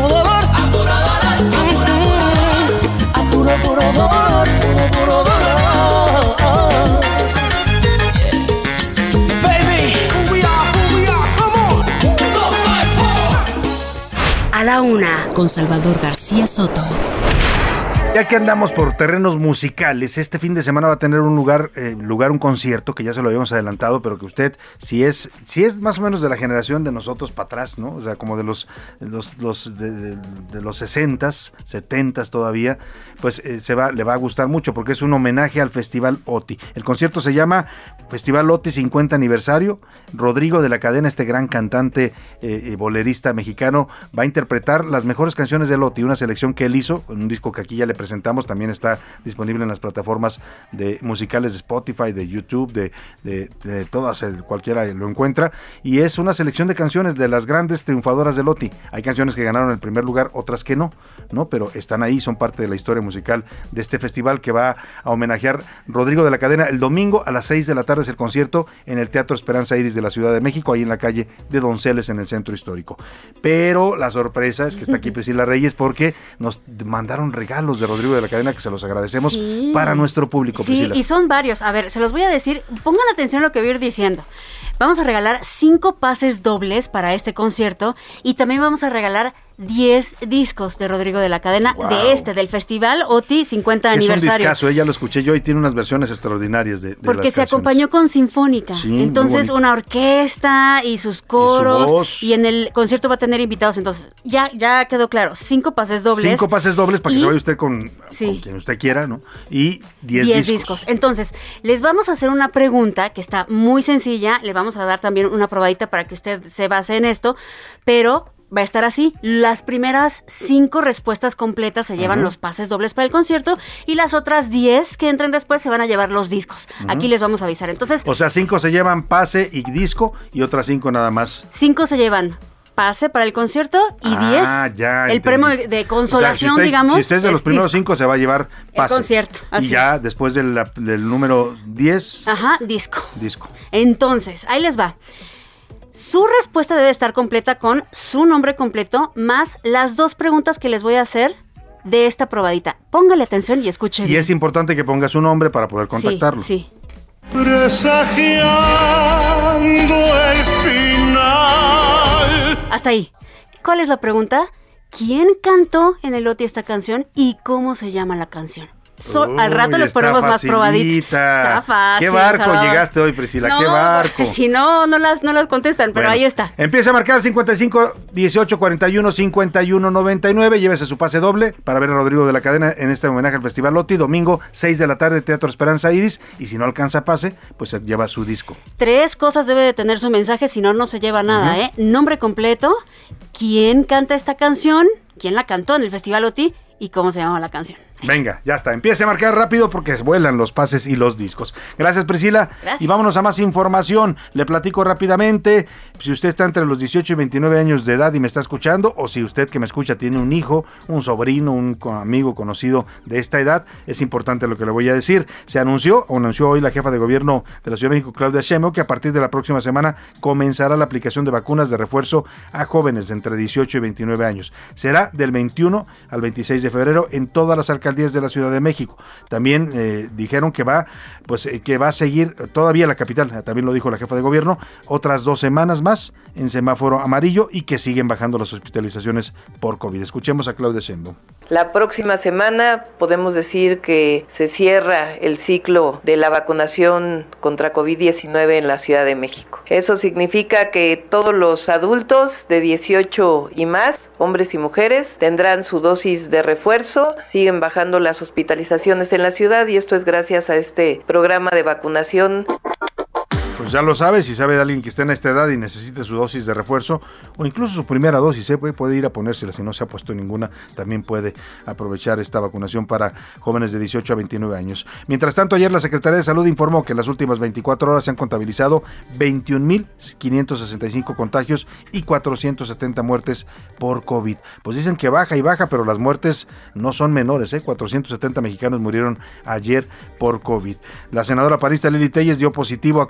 a la una, con Salvador García Soto. Ya que andamos por terrenos musicales, este fin de semana va a tener un lugar, eh, lugar un concierto que ya se lo habíamos adelantado, pero que usted, si es, si es más o menos de la generación de nosotros para atrás, ¿no? O sea, como de los, los, los de, los 60s, 70s todavía, pues eh, se va, le va a gustar mucho porque es un homenaje al Festival OTI. El concierto se llama Festival OTI 50 aniversario. Rodrigo de la cadena, este gran cantante eh, bolerista mexicano, va a interpretar las mejores canciones del OTI, una selección que él hizo, un disco que aquí ya le presentamos también está disponible en las plataformas de musicales de Spotify, de YouTube, de, de, todas, cualquiera lo encuentra. Y es una selección de canciones de las grandes triunfadoras de Loti. Hay canciones que ganaron el primer lugar, otras que no, ¿no? Pero están ahí, son parte de la historia musical de este festival que va a homenajear Rodrigo de la Cadena el domingo a las 6 de la tarde es el concierto en el Teatro Esperanza Iris de la Ciudad de México, ahí en la calle de Donceles en el centro histórico. Pero la sorpresa es que está aquí Priscila Reyes porque nos mandaron regalos de Rodrigo de la Cadena que se los agradecemos para nuestro público. Sí, y son varios. A ver, se los voy a decir, pongan atención a lo que voy a ir diciendo. Vamos a regalar cinco pases dobles para este concierto y también vamos a regalar 10 discos de Rodrigo de la Cadena de este, del Festival OTI 50 aniversario. Es un discazo, ella lo escuché yo y tiene unas versiones extraordinarias de, de Porque se acompañó con Sinfónica. entonces, una orquesta y sus coros. Y, en el concierto va a tener invitados. Entonces, ya, ya quedó claro. Cinco pases dobles. Cinco pases dobles para que se vaya usted con, quien usted quiera, ¿no? Y 10 discos. discos. Entonces, les vamos a hacer una pregunta que está muy sencilla. Le vamos a dar también una probadita para que usted se base en esto. Pero va a estar así. Las primeras cinco respuestas completas se llevan los pases dobles para el concierto y las otras diez que entren después se van a llevar los discos. Aquí les vamos a avisar. Entonces, o sea, cinco se llevan pase y disco y otras cinco nada más. Cinco se llevan pase para el concierto y ah, diez ya, el premio de, consolación, digamos. Si usted es de los primeros cinco se va a llevar pase. El concierto. y ya después del, del número diez. Ajá, disco. Disco. Entonces, ahí les va. Su respuesta debe estar completa con su nombre completo más las dos preguntas que les voy a hacer de esta probadita. Póngale atención y escuche. Y es importante que ponga su nombre para poder contactarlo. Sí, Presagiando el final. Hasta ahí. ¿Cuál es la pregunta? ¿Quién cantó en el OTI esta canción y cómo se llama la canción? Al rato les ponemos más probaditas. Está fácil. ¿Qué barco llegaste hoy, Priscila? ¿Qué barco? Si no, no las, no las contestan, pero ahí está. Empieza a marcar 55 18 41 51 99. Llévese su pase doble para ver a Rodrigo de la Cadena en este homenaje al Festival Loti. Domingo, 6 de la tarde, Teatro Esperanza Iris. Y si no alcanza pase, pues se lleva su disco. Tres cosas debe de tener su mensaje, si no, no se lleva nada, ¿eh? Nombre completo, quién canta esta canción, quién la cantó en el Festival Loti y cómo se llama la canción. Venga, ya está. Empiece a marcar rápido porque vuelan los pases y los discos. Gracias, Priscila. Y vámonos a más información. Le platico rápidamente. Si usted está entre los 18 y 29 años de edad y me está escuchando, o si usted que me escucha tiene un hijo, un sobrino, un amigo conocido de esta edad, es importante lo que le voy a decir. Se anunció, o anunció hoy la jefa de gobierno de la Ciudad de México, Claudia Sheinbaum, que a partir de la próxima semana comenzará la aplicación de vacunas de refuerzo a jóvenes de entre 18 y 29 años. Será del 21 al 26 de febrero en todas las alcaldías de la Ciudad de México. También eh, dijeron que va, pues, eh, que va a seguir todavía la capital, también lo dijo la jefa de gobierno, otras dos semanas más en semáforo amarillo y que siguen bajando las hospitalizaciones por COVID. Escuchemos a Claudia Sheinbaum. La próxima semana podemos decir que se cierra el ciclo de la vacunación contra COVID-19 en la Ciudad de México. Eso significa que todos los adultos de 18 y más, hombres y mujeres, tendrán su dosis de refuerzo. Siguen bajando las hospitalizaciones en la ciudad y esto es gracias a este programa de vacunación pues ya lo sabe, si sabe de alguien que está en esta edad y necesita su dosis de refuerzo o incluso su primera dosis, ¿eh? puede ir a ponérsela si no se ha puesto ninguna, también puede aprovechar esta vacunación para jóvenes de 18 a 29 años. Mientras tanto, ayer la Secretaría de Salud informó que en las últimas 24 horas se han contabilizado 21.565 contagios y 470 muertes por COVID. Pues dicen que baja y baja, pero las muertes no son menores, ¿eh? 470 mexicanos murieron ayer por COVID. La senadora parista Lili Telles dio positivo a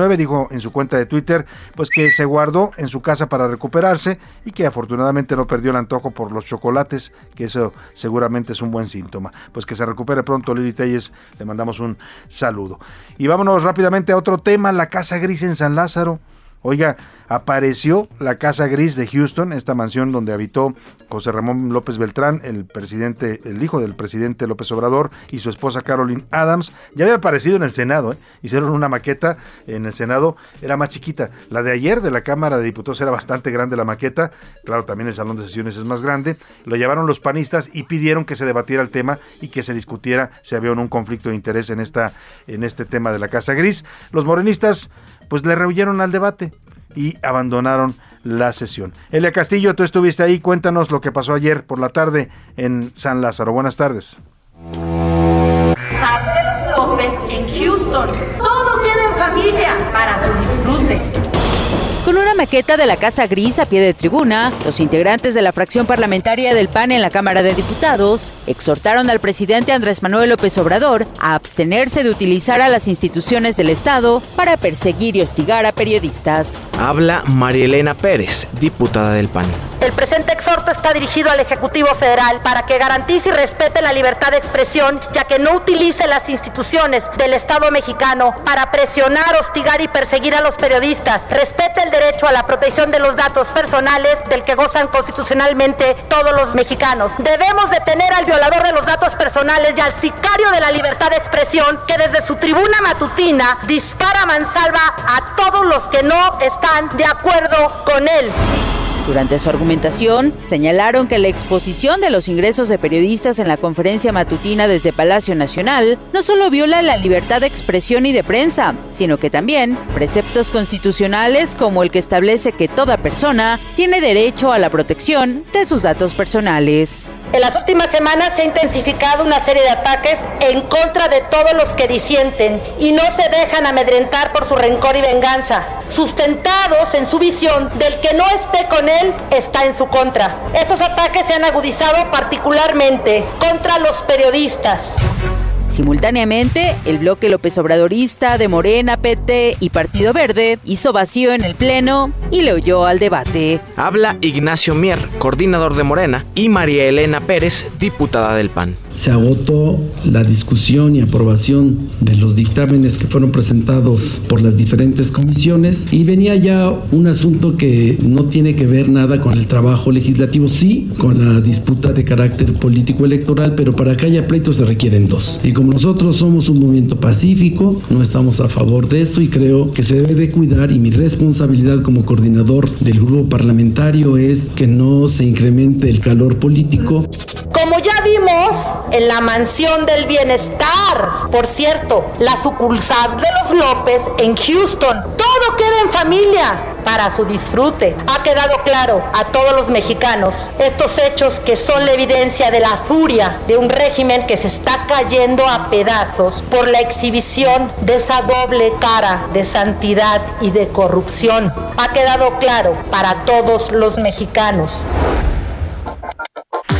COVID-19 dijo en su cuenta de Twitter pues que se guardó en su casa para recuperarse y que afortunadamente no perdió el antojo por los chocolates, que eso seguramente es un buen síntoma. Pues que se recupere pronto Lili Telles, le mandamos un saludo. Y vámonos rápidamente a otro tema, la Casa Gris en San Lázaro. Oiga, apareció la Casa Gris de Houston, esta mansión donde habitó José Ramón López Beltrán, el presidente, el hijo del presidente López Obrador y su esposa Carolyn Adams. Ya había aparecido en el Senado, ¿eh? hicieron una maqueta en el Senado, era más chiquita. La de ayer de la Cámara de Diputados era bastante grande la maqueta, claro, también el salón de sesiones es más grande. Lo llevaron los panistas y pidieron que se debatiera el tema y que se discutiera si había un conflicto de interés en esta en este tema de la Casa Gris. Los morenistas pues le rehuyeron al debate y abandonaron la sesión. Elia Castillo, tú estuviste ahí, cuéntanos lo que pasó ayer por la tarde en San Lázaro. Buenas tardes. En Houston. Todo queda en familia para disfrute. Con una maqueta de la Casa Gris a pie de tribuna, los integrantes de la fracción parlamentaria del PAN en la Cámara de Diputados exhortaron al presidente Andrés Manuel López Obrador a abstenerse de utilizar a las instituciones del Estado para perseguir y hostigar a periodistas. Habla María Elena Pérez, diputada del PAN. El presente exhorto está dirigido al Ejecutivo Federal para que garantice y respete la libertad de expresión, ya que no utilice las instituciones del Estado mexicano para presionar, hostigar y perseguir a los periodistas. Respete el derecho a la protección de los datos personales del que gozan constitucionalmente todos los mexicanos. Debemos detener al violador de los datos personales y al sicario de la libertad de expresión que desde su tribuna matutina dispara mansalva a todos los que no están de acuerdo con él. Durante su argumentación, señalaron que la exposición de los ingresos de periodistas en la conferencia matutina desde Palacio Nacional no solo viola la libertad de expresión y de prensa, sino que también preceptos constitucionales como el que establece que toda persona tiene derecho a la protección de sus datos personales. En las últimas semanas se ha intensificado una serie de ataques en contra de todos los que disienten y no se dejan amedrentar por su rencor y venganza, sustentados en su visión del que no esté con él está en su contra. Estos ataques se han agudizado particularmente contra los periodistas. Simultáneamente, el bloque López Obradorista de Morena, PT y Partido Verde hizo vacío en el Pleno y le oyó al debate. Habla Ignacio Mier, coordinador de Morena, y María Elena Pérez, diputada del PAN se agotó la discusión y aprobación de los dictámenes que fueron presentados por las diferentes comisiones y venía ya un asunto que no tiene que ver nada con el trabajo legislativo, sí, con la disputa de carácter político electoral, pero para que haya pleito se requieren dos. Y como nosotros somos un movimiento pacífico, no estamos a favor de esto y creo que se debe de cuidar y mi responsabilidad como coordinador del grupo parlamentario es que no se incremente el calor político. Como ya en la mansión del bienestar. Por cierto, la sucursal de los López en Houston. Todo queda en familia para su disfrute. Ha quedado claro a todos los mexicanos estos hechos que son la evidencia de la furia de un régimen que se está cayendo a pedazos por la exhibición de esa doble cara de santidad y de corrupción. Ha quedado claro para todos los mexicanos.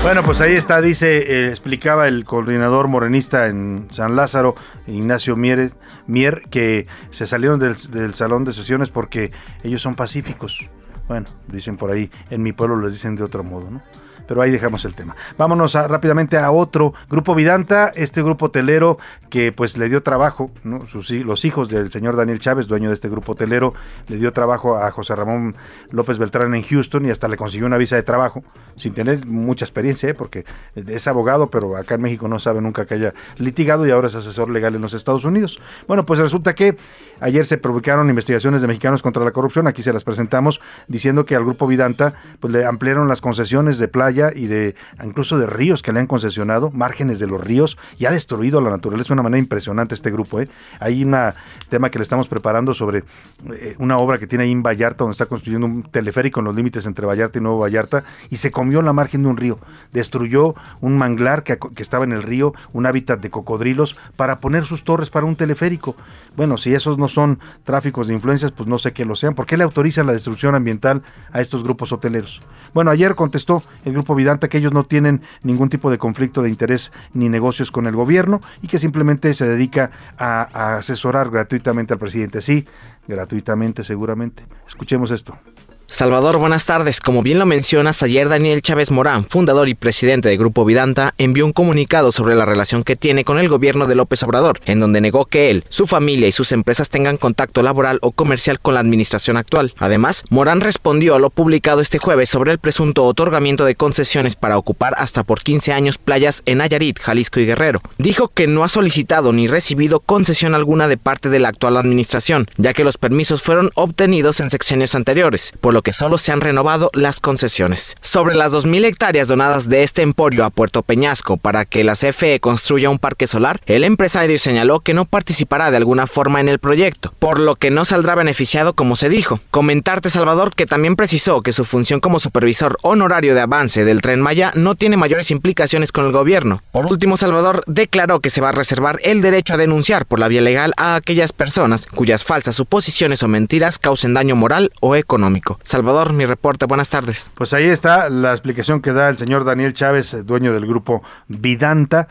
Bueno, pues ahí está, dice, eh, explicaba el coordinador morenista en San Lázaro, Ignacio Mier, Mier que se salieron del, del, salón de sesiones porque ellos son pacíficos. Bueno, dicen por ahí, en mi pueblo les dicen de otro modo, ¿no? Pero ahí dejamos el tema. Vámonos rápidamente a otro grupo Vidanta, este grupo hotelero que pues le dio trabajo, los hijos del señor Daniel Chávez, dueño de este grupo hotelero, le dio trabajo a José Ramón López Beltrán en Houston y hasta le consiguió una visa de trabajo, sin tener mucha experiencia, ¿eh? porque es abogado, pero acá en México no sabe nunca que haya litigado y ahora es asesor legal en los Estados Unidos. Bueno, pues resulta que ayer se publicaron investigaciones de mexicanos contra la corrupción, aquí se las presentamos, diciendo que al grupo Vidanta pues le ampliaron las concesiones de playa y de incluso de ríos que le han concesionado, márgenes de los ríos, y ha destruido la naturaleza de una manera impresionante este grupo. ¿eh? Hay un tema que le estamos preparando sobre eh, una obra que tiene ahí en Vallarta, donde está construyendo un teleférico en los límites entre Vallarta y Nuevo Vallarta, y se comió la margen de un río. Destruyó un manglar que estaba en el río, un hábitat de cocodrilos, para poner sus torres para un teleférico. Bueno, si esos no son tráficos de influencias, pues no sé qué lo sean. ¿Por qué le autorizan la destrucción ambiental a estos grupos hoteleros? Bueno, ayer contestó el grupo Vidanta que ellos no tienen ningún tipo de conflicto de interés ni negocios con el gobierno y que simplemente se dedica a, a asesorar gratuitamente al presidente. Sí, gratuitamente seguramente. Escuchemos esto. Salvador, buenas tardes. Como bien lo mencionas, ayer Daniel Chávez Morán, fundador y presidente de Grupo Vidanta, envió un comunicado sobre la relación que tiene con el gobierno de López Obrador, en donde negó que él, su familia y sus empresas tengan contacto laboral o comercial con la administración actual. Además, Morán respondió a lo publicado este jueves sobre el presunto otorgamiento de concesiones para ocupar hasta por 15 años playas en Nayarit, Jalisco y Guerrero. Dijo que no ha solicitado ni recibido concesión alguna de parte de la actual administración, ya que los permisos fueron obtenidos en secciones anteriores, por lo que solo se han renovado las concesiones. Sobre las 2.000 hectáreas donadas de este emporio a Puerto Peñasco para que la CFE construya un parque solar, el empresario señaló que no participará de alguna forma en el proyecto, por lo que no saldrá beneficiado como se dijo. Comentarte, Salvador, que también precisó que su función como supervisor honorario de avance del tren Maya no tiene mayores implicaciones con el gobierno. Por último, Salvador declaró que se va a reservar el derecho a denunciar por la vía legal a aquellas personas cuyas falsas suposiciones o mentiras causen daño moral o económico. Salvador, mi reporte, buenas tardes. Pues ahí está la explicación que da el señor Daniel Chávez, dueño del grupo Vidanta.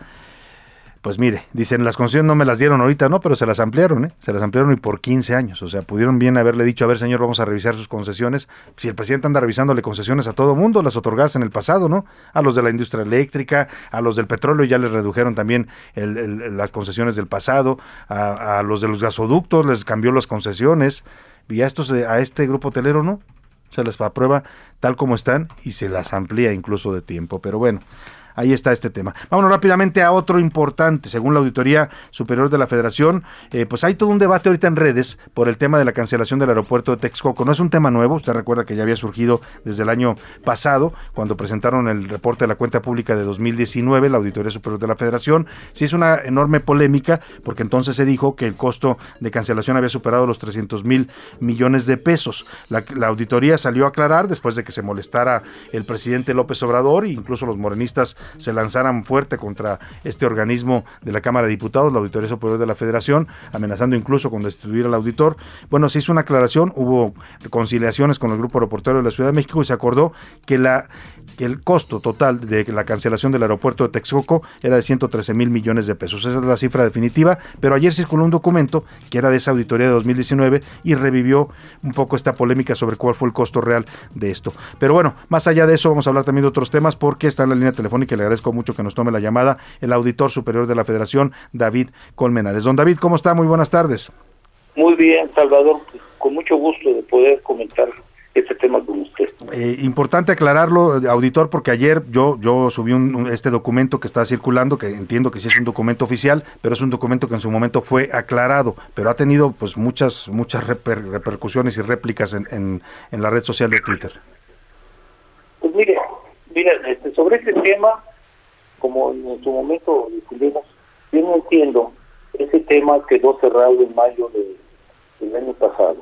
Pues mire, dicen, las concesiones no me las dieron ahorita, ¿no? Pero se las ampliaron, ¿eh? Se las ampliaron y por 15 años. O sea, pudieron bien haberle dicho, a ver, señor, vamos a revisar sus concesiones. Si el presidente anda revisándole concesiones a todo mundo, las otorgadas en el pasado, ¿no? A los de la industria eléctrica, a los del petróleo, ya les redujeron también las concesiones del pasado, a, los de los gasoductos les cambió las concesiones. Y a, estos, a este grupo hotelero, ¿no? Se les aprueba tal como están y se las amplía incluso de tiempo. Pero bueno, ahí está este tema. Vámonos rápidamente a otro importante. Según la Auditoría Superior de la Federación, eh, pues hay todo un debate ahorita en redes por el tema de la cancelación del aeropuerto de Texcoco. No es un tema nuevo, usted recuerda que ya había surgido desde el año pasado, cuando presentaron el reporte de la cuenta pública de 2019, la Auditoría Superior de la Federación. Sí es una enorme polémica, porque entonces se dijo que el costo de cancelación había superado los 300 mil millones de pesos. La, la auditoría salió a aclarar después de que se molestara el presidente López Obrador e incluso los morenistas se lanzaran fuerte contra este organismo de la Cámara de Diputados, la Auditoría Superior de la Federación, amenazando incluso con destituir al auditor. Bueno, se hizo una aclaración, hubo conciliaciones con el Grupo Aeroportuario de la Ciudad de México y se acordó que la el costo total de la cancelación del aeropuerto de Texcoco era de 113 mil millones de pesos. Esa es la cifra definitiva, pero ayer circuló un documento que era de esa auditoría de 2019 y revivió un poco esta polémica sobre cuál fue el costo real de esto. Pero bueno, más allá de eso, vamos a hablar también de otros temas porque está en la línea telefónica y le agradezco mucho que nos tome la llamada el auditor superior de la Federación, David Colmenares. Don David, ¿cómo está? Muy buenas tardes. Muy bien, Salvador, con mucho gusto de poder comentar este tema con usted. Eh, importante aclararlo, auditor, porque ayer yo yo subí un, este documento que está circulando, que entiendo que sí es un documento oficial, pero es un documento que en su momento fue aclarado, pero ha tenido pues muchas muchas repercusiones y réplicas en, en, la red social de Twitter. Mire, este, sobre este tema, como en su momento discutimos, yo no entiendo, ese tema quedó cerrado en mayo del año pasado.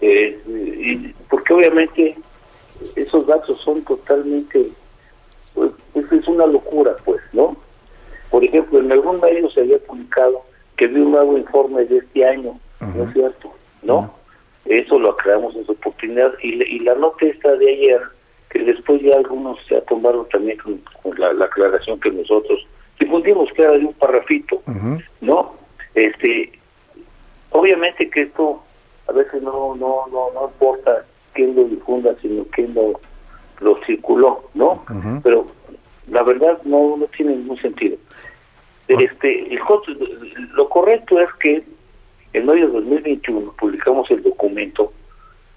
Eh, porque obviamente esos datos son totalmente, pues, es una locura, pues, ¿no? Por ejemplo, en algún medio se había publicado que había un nuevo informe de este año, ¿no es cierto? ¿No? Eso lo aclaramos en su oportunidad y, y la nota esta de ayer, que después ya algunos se tomaron también con, la, aclaración que nosotros difundimos, que era de un parrafito, ¿no? Este, obviamente que esto a veces no no no no importa quién lo difunda sino quién lo lo circuló no pero la verdad no no tiene ningún sentido. Este el lo correcto es que en mayo de 2021 publicamos el documento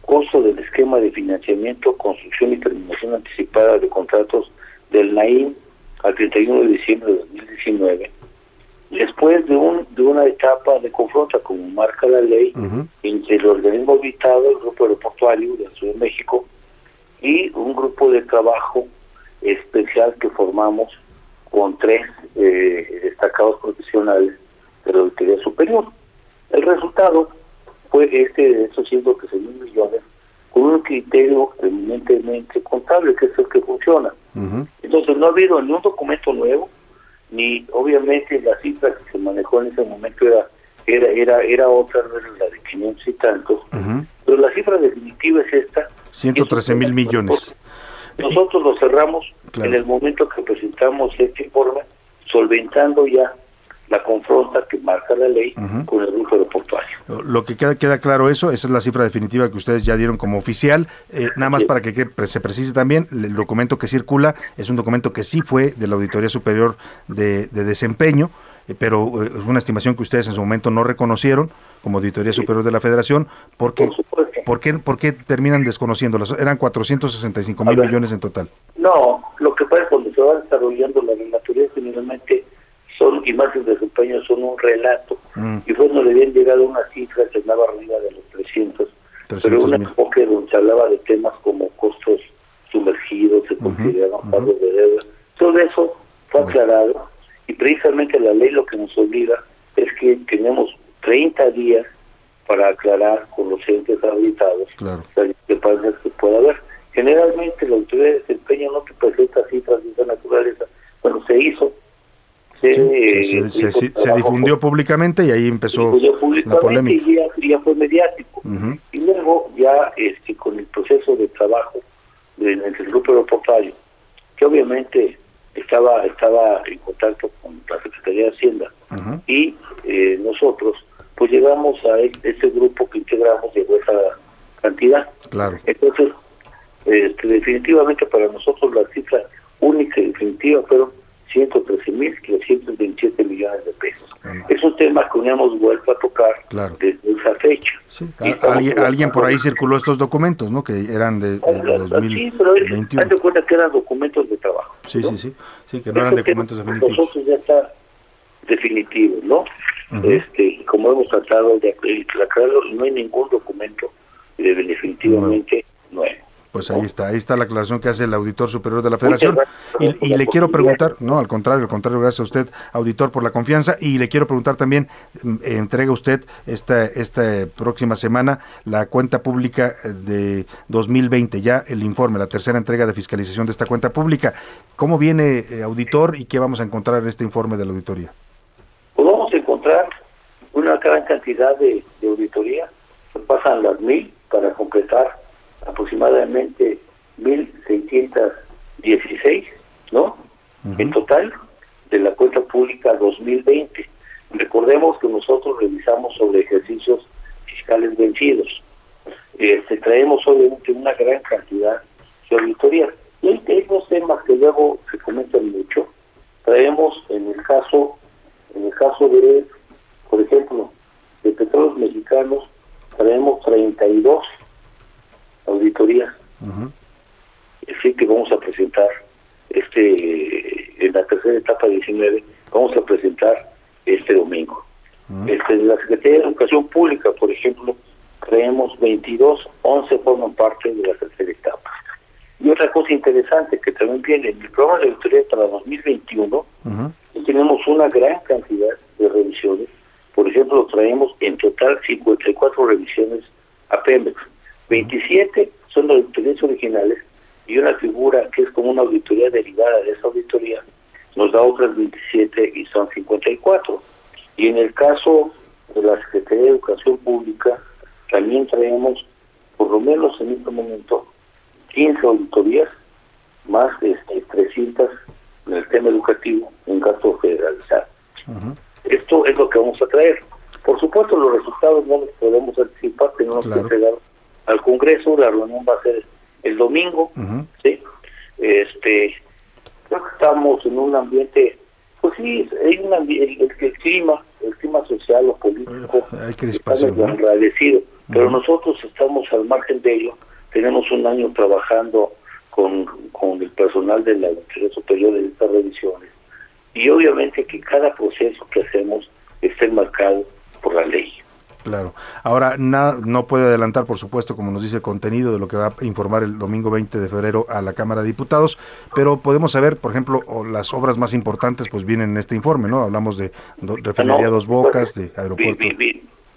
costo del esquema de financiamiento construcción y terminación anticipada de contratos del NAIM al 31 de diciembre de 2019 después de, un, de una etapa de confronta, como marca la ley, entre el organismo habitado, el Grupo Aeroportuario de la Ciudad de México, y un grupo de trabajo especial que formamos con tres eh, destacados profesionales de la Auditoría Superior. El resultado fue este de esos 113 mil millones con un criterio eminentemente contable, que es el que funciona. Entonces no ha habido ni un documento nuevo, ni obviamente la cifra que se manejó en ese momento era era era, era otra, la de 500 y tantos, pero la cifra definitiva es esta. 113 mil millones. Nosotros lo cerramos en el momento que presentamos este informe, solventando ya la confronta que marca la ley con el grupo aeroportuario. Lo que queda, queda claro eso, esa es la cifra definitiva que ustedes ya dieron como oficial. Eh, nada más para que, se precise también, el documento que circula es un documento que sí fue de la Auditoría Superior de, Desempeño, eh, pero es una estimación que ustedes en su momento no reconocieron como Auditoría Superior de la Federación, porque Por, qué, ¿por qué terminan desconociéndolas? Eran 465 mil millones en total. No, lo que pasa es cuando se va desarrollando son imágenes de desempeño son un relato mm. y fue donde le habían llegado una cifra que andaba arriba de los 300, pero una época donde se hablaba de temas como costos sumergidos, se consideraban pagos de deuda. Todo eso fue aclarado y precisamente la ley lo que nos obliga es que tenemos 30 días para aclarar con los entes habilitados claro. las discrepancias que pueda haber. Generalmente la autoridad de desempeño no te presenta cifras de esa naturaleza. Bueno, se hizo. Se, se, se, se, se difundió públicamente y ahí empezó la polémica. Y ya, ya fue mediático. Y luego ya este, con el proceso de trabajo en el grupo aeroportuario, que obviamente estaba estaba en contacto con la Secretaría de Hacienda y eh, nosotros pues llegamos a ese grupo que integramos llegó esa cantidad. Claro. Entonces, este, definitivamente para nosotros la cifra única y definitiva fueron 113.327 millones de pesos. Es un tema que no hemos vuelto a tocar desde esa fecha. alguien, alguien por ahí circuló estos documentos, ¿no? Que eran de, de 2021. Sí, pero cuenta que eran documentos de trabajo. Sí, sí, sí. Sí, que no eran documentos definitivos. Nosotros ya está definitivo, ¿no? este Como hemos tratado de aclararlo, no hay ningún documento de definitivamente. Pues ahí está, ahí está la aclaración que hace el auditor superior de la Federación. Y, y, le quiero preguntar, no, al contrario, al contrario, gracias a usted, auditor, por la confianza. Y le quiero preguntar también, eh, entrega usted esta, esta próxima semana la cuenta pública de 2020, ya el informe, la tercera entrega de fiscalización de esta cuenta pública. ¿Cómo viene, eh, auditor, y qué vamos a encontrar en este informe de la auditoría? Pues vamos a encontrar una gran cantidad de, de auditoría, pasan las mil para completar aproximadamente 1.616, ¿no? En total, de la cuenta pública 2020. Recordemos que nosotros revisamos sobre ejercicios fiscales vencidos. Este, traemos obviamente una gran cantidad de auditorías. Y hay, dos temas que luego se comentan mucho. Traemos en el caso, en el caso de, por ejemplo, de petróleos mexicanos, traemos 32 auditoría. Decir, que vamos a presentar este en la tercera etapa 19, vamos a presentar este domingo. este, la Secretaría de Educación Pública, por ejemplo, creemos 22, 11 forman parte de la tercera etapa. Y otra cosa interesante que también viene en el programa de auditoría para 2021, tenemos una gran cantidad de revisiones. Por ejemplo, traemos en total 54 revisiones a Pemex 27 son las auditorías originales y una figura que es como una auditoría derivada de esa auditoría nos da otras 27 y son 54. Y en el caso de la Secretaría de Educación Pública también traemos por lo menos en este momento 15 auditorías más este, 300 en el tema educativo en gasto federalizado. Esto es lo que vamos a traer. Por supuesto, los resultados no los podemos anticipar, tenemos que entregar al Congreso, la reunión va a ser el domingo, ¿sí? Este, creo que estamos en un ambiente, pues sí, hay un ambiente, el, clima, el clima social o político, hay crispación, agradecido, pero nosotros estamos al margen de ello, tenemos un año trabajando con, con el personal de la Autoridad Superior de estas revisiones, y obviamente que cada proceso que hacemos esté marcado por la ley. Claro. Ahora, no puede adelantar, por supuesto, como nos dice el contenido de lo que va a informar el domingo 20 de febrero a la Cámara de Diputados, pero podemos saber, por ejemplo, las obras más importantes pues vienen en este informe, ¿no? Hablamos de refinería Dos Bocas, de aeropuerto.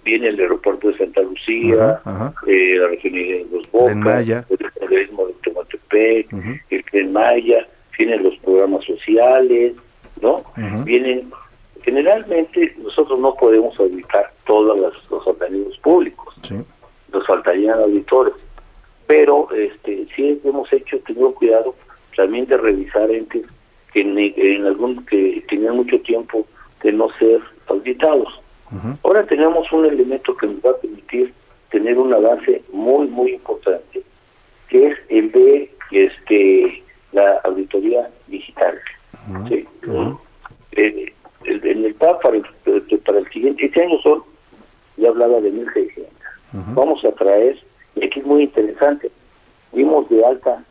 Viene el aeropuerto de Santa Lucía, Eh, la refinería de Dos Bocas, Maya. el turismo de Tematepec, el Tren Maya, vienen los programas sociales, ¿no? Vienen Generalmente nosotros no podemos auditar todos los, organismos públicos, nos faltarían auditores, pero este sí hemos hecho, tenido cuidado también de revisar entes que en, algún que tenían mucho tiempo de no ser auditados. Ahora tenemos un elemento que nos va a permitir tener un avance muy muy importante, que es el de este la auditoría digital. ¿sí? Eh, en el TAP para el, para el siguiente, este año son, ya hablaba de 1.600. Vamos a traer, y aquí es muy interesante, dimos de alta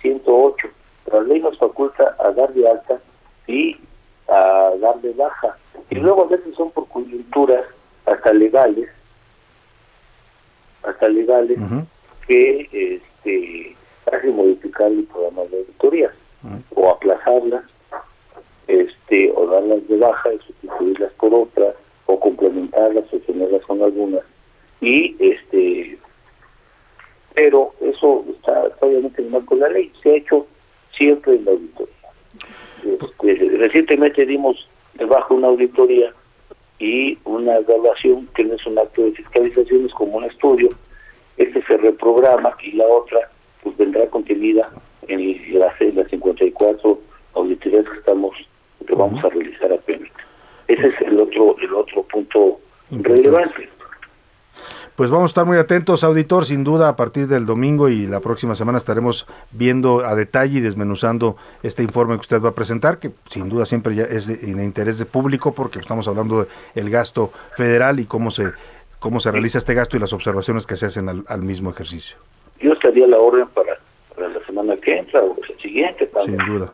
108, pero la ley nos faculta a dar de alta y a dar de baja. Y luego a veces son por coyunturas hasta legales, hasta legales, que este, hace modificar el programa de auditoría o aplazarlas este, o darlas de baja y sustituirlas por otras o complementarlas o tenerlas con algunas y este pero eso está, obviamente en marco de la ley se ha hecho siempre en la auditoría este, recientemente dimos de baja una auditoría y una evaluación que no es un acto de fiscalización, es como un estudio. Este se reprograma y la otra pues vendrá contenida en las, las 54 auditorías que estamos que vamos a realizar apenas. Ese es el otro el otro punto relevante. Pues vamos a estar muy atentos, auditor, sin duda a partir del domingo y la próxima semana estaremos viendo a detalle y desmenuzando este informe que usted va a presentar, que sin duda siempre ya es de, interés de público porque estamos hablando del gasto federal y cómo se cómo se realiza este gasto y las observaciones que se hacen al, mismo ejercicio. Yo estaría a la orden para, que entra o la siguiente. Sin duda.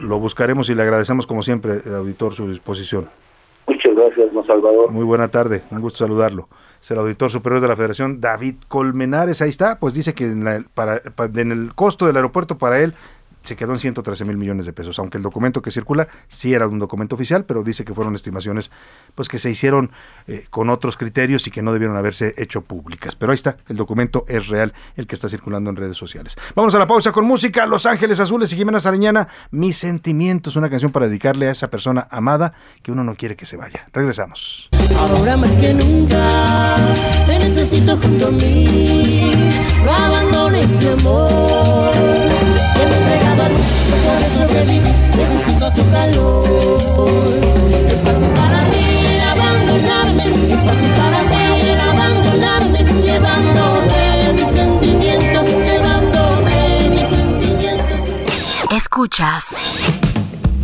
Lo buscaremos y le agradecemos como siempre, auditor, su disposición. Muchas gracias, don Salvador. Muy buena tarde, un gusto saludarlo es el auditor superior de la Federación, David Colmenares, ahí está, pues dice que en, para, en el costo del aeropuerto para él se quedó en 113 mil millones de pesos, aunque el documento que circula sí era un documento oficial, pero dice que fueron estimaciones pues que se hicieron eh, con otros criterios y que no debieron haberse hecho públicas. Pero ahí está, el documento es real, el que está circulando en redes sociales. Vamos a la pausa con música, Los Ángeles Azules y Jimena Sariñana, Mis Sentimientos, una canción para dedicarle a esa persona amada que uno no quiere que se vaya. Regresamos. Te necesito junto por sobrevivir, necesito tu calor. Es fácil para ti el abandonarme, es fácil para ti el abandonarme, llevándote mis sentimientos, llevándote mis sentimientos. Escuchas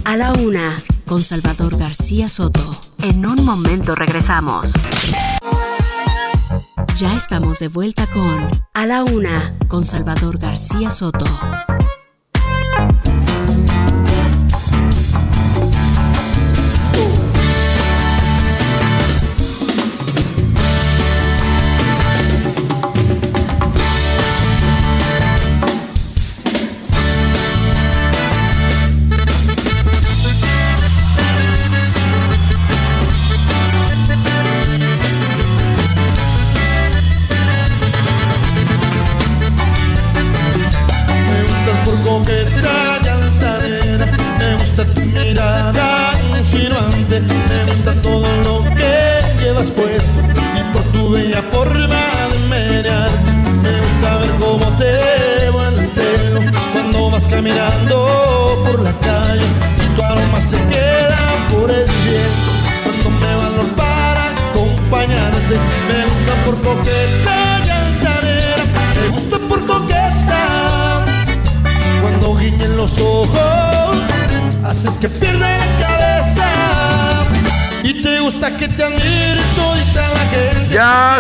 a la una con Salvador García Soto. En un momento regresamos. Ya estamos de vuelta con A la una con Salvador García Soto. que te admire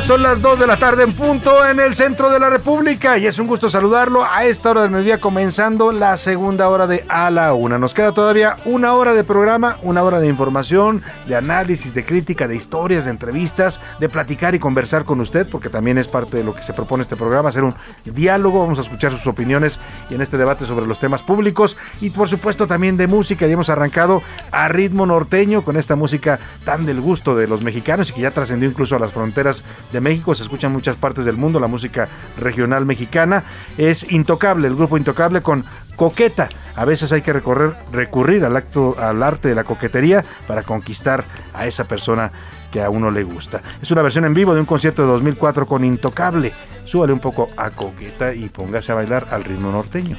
son las 2 de la tarde en punto en el centro de la República y es un gusto saludarlo a esta hora del mediodía comenzando la segunda hora de A la Una. Nos queda todavía una hora de programa, una hora de información, de análisis, de crítica, de historias, de entrevistas, de platicar y conversar con usted porque también es parte de lo que se propone este programa, hacer un diálogo, vamos a escuchar sus opiniones y en este debate sobre los temas públicos y por supuesto también de música. Ya hemos arrancado a ritmo norteño con esta música tan del gusto de los mexicanos y que ya trascendió incluso a las fronteras de México, se escucha en muchas partes del mundo, la música regional mexicana. Es Intocable, el grupo Intocable con Coqueta. A veces hay que recorrer, recurrir al acto, al arte de la coquetería para conquistar a esa persona que a uno le gusta. Es una versión en vivo de un concierto de 2004 con Intocable. Súbale un poco a Coqueta y póngase a bailar al ritmo norteño.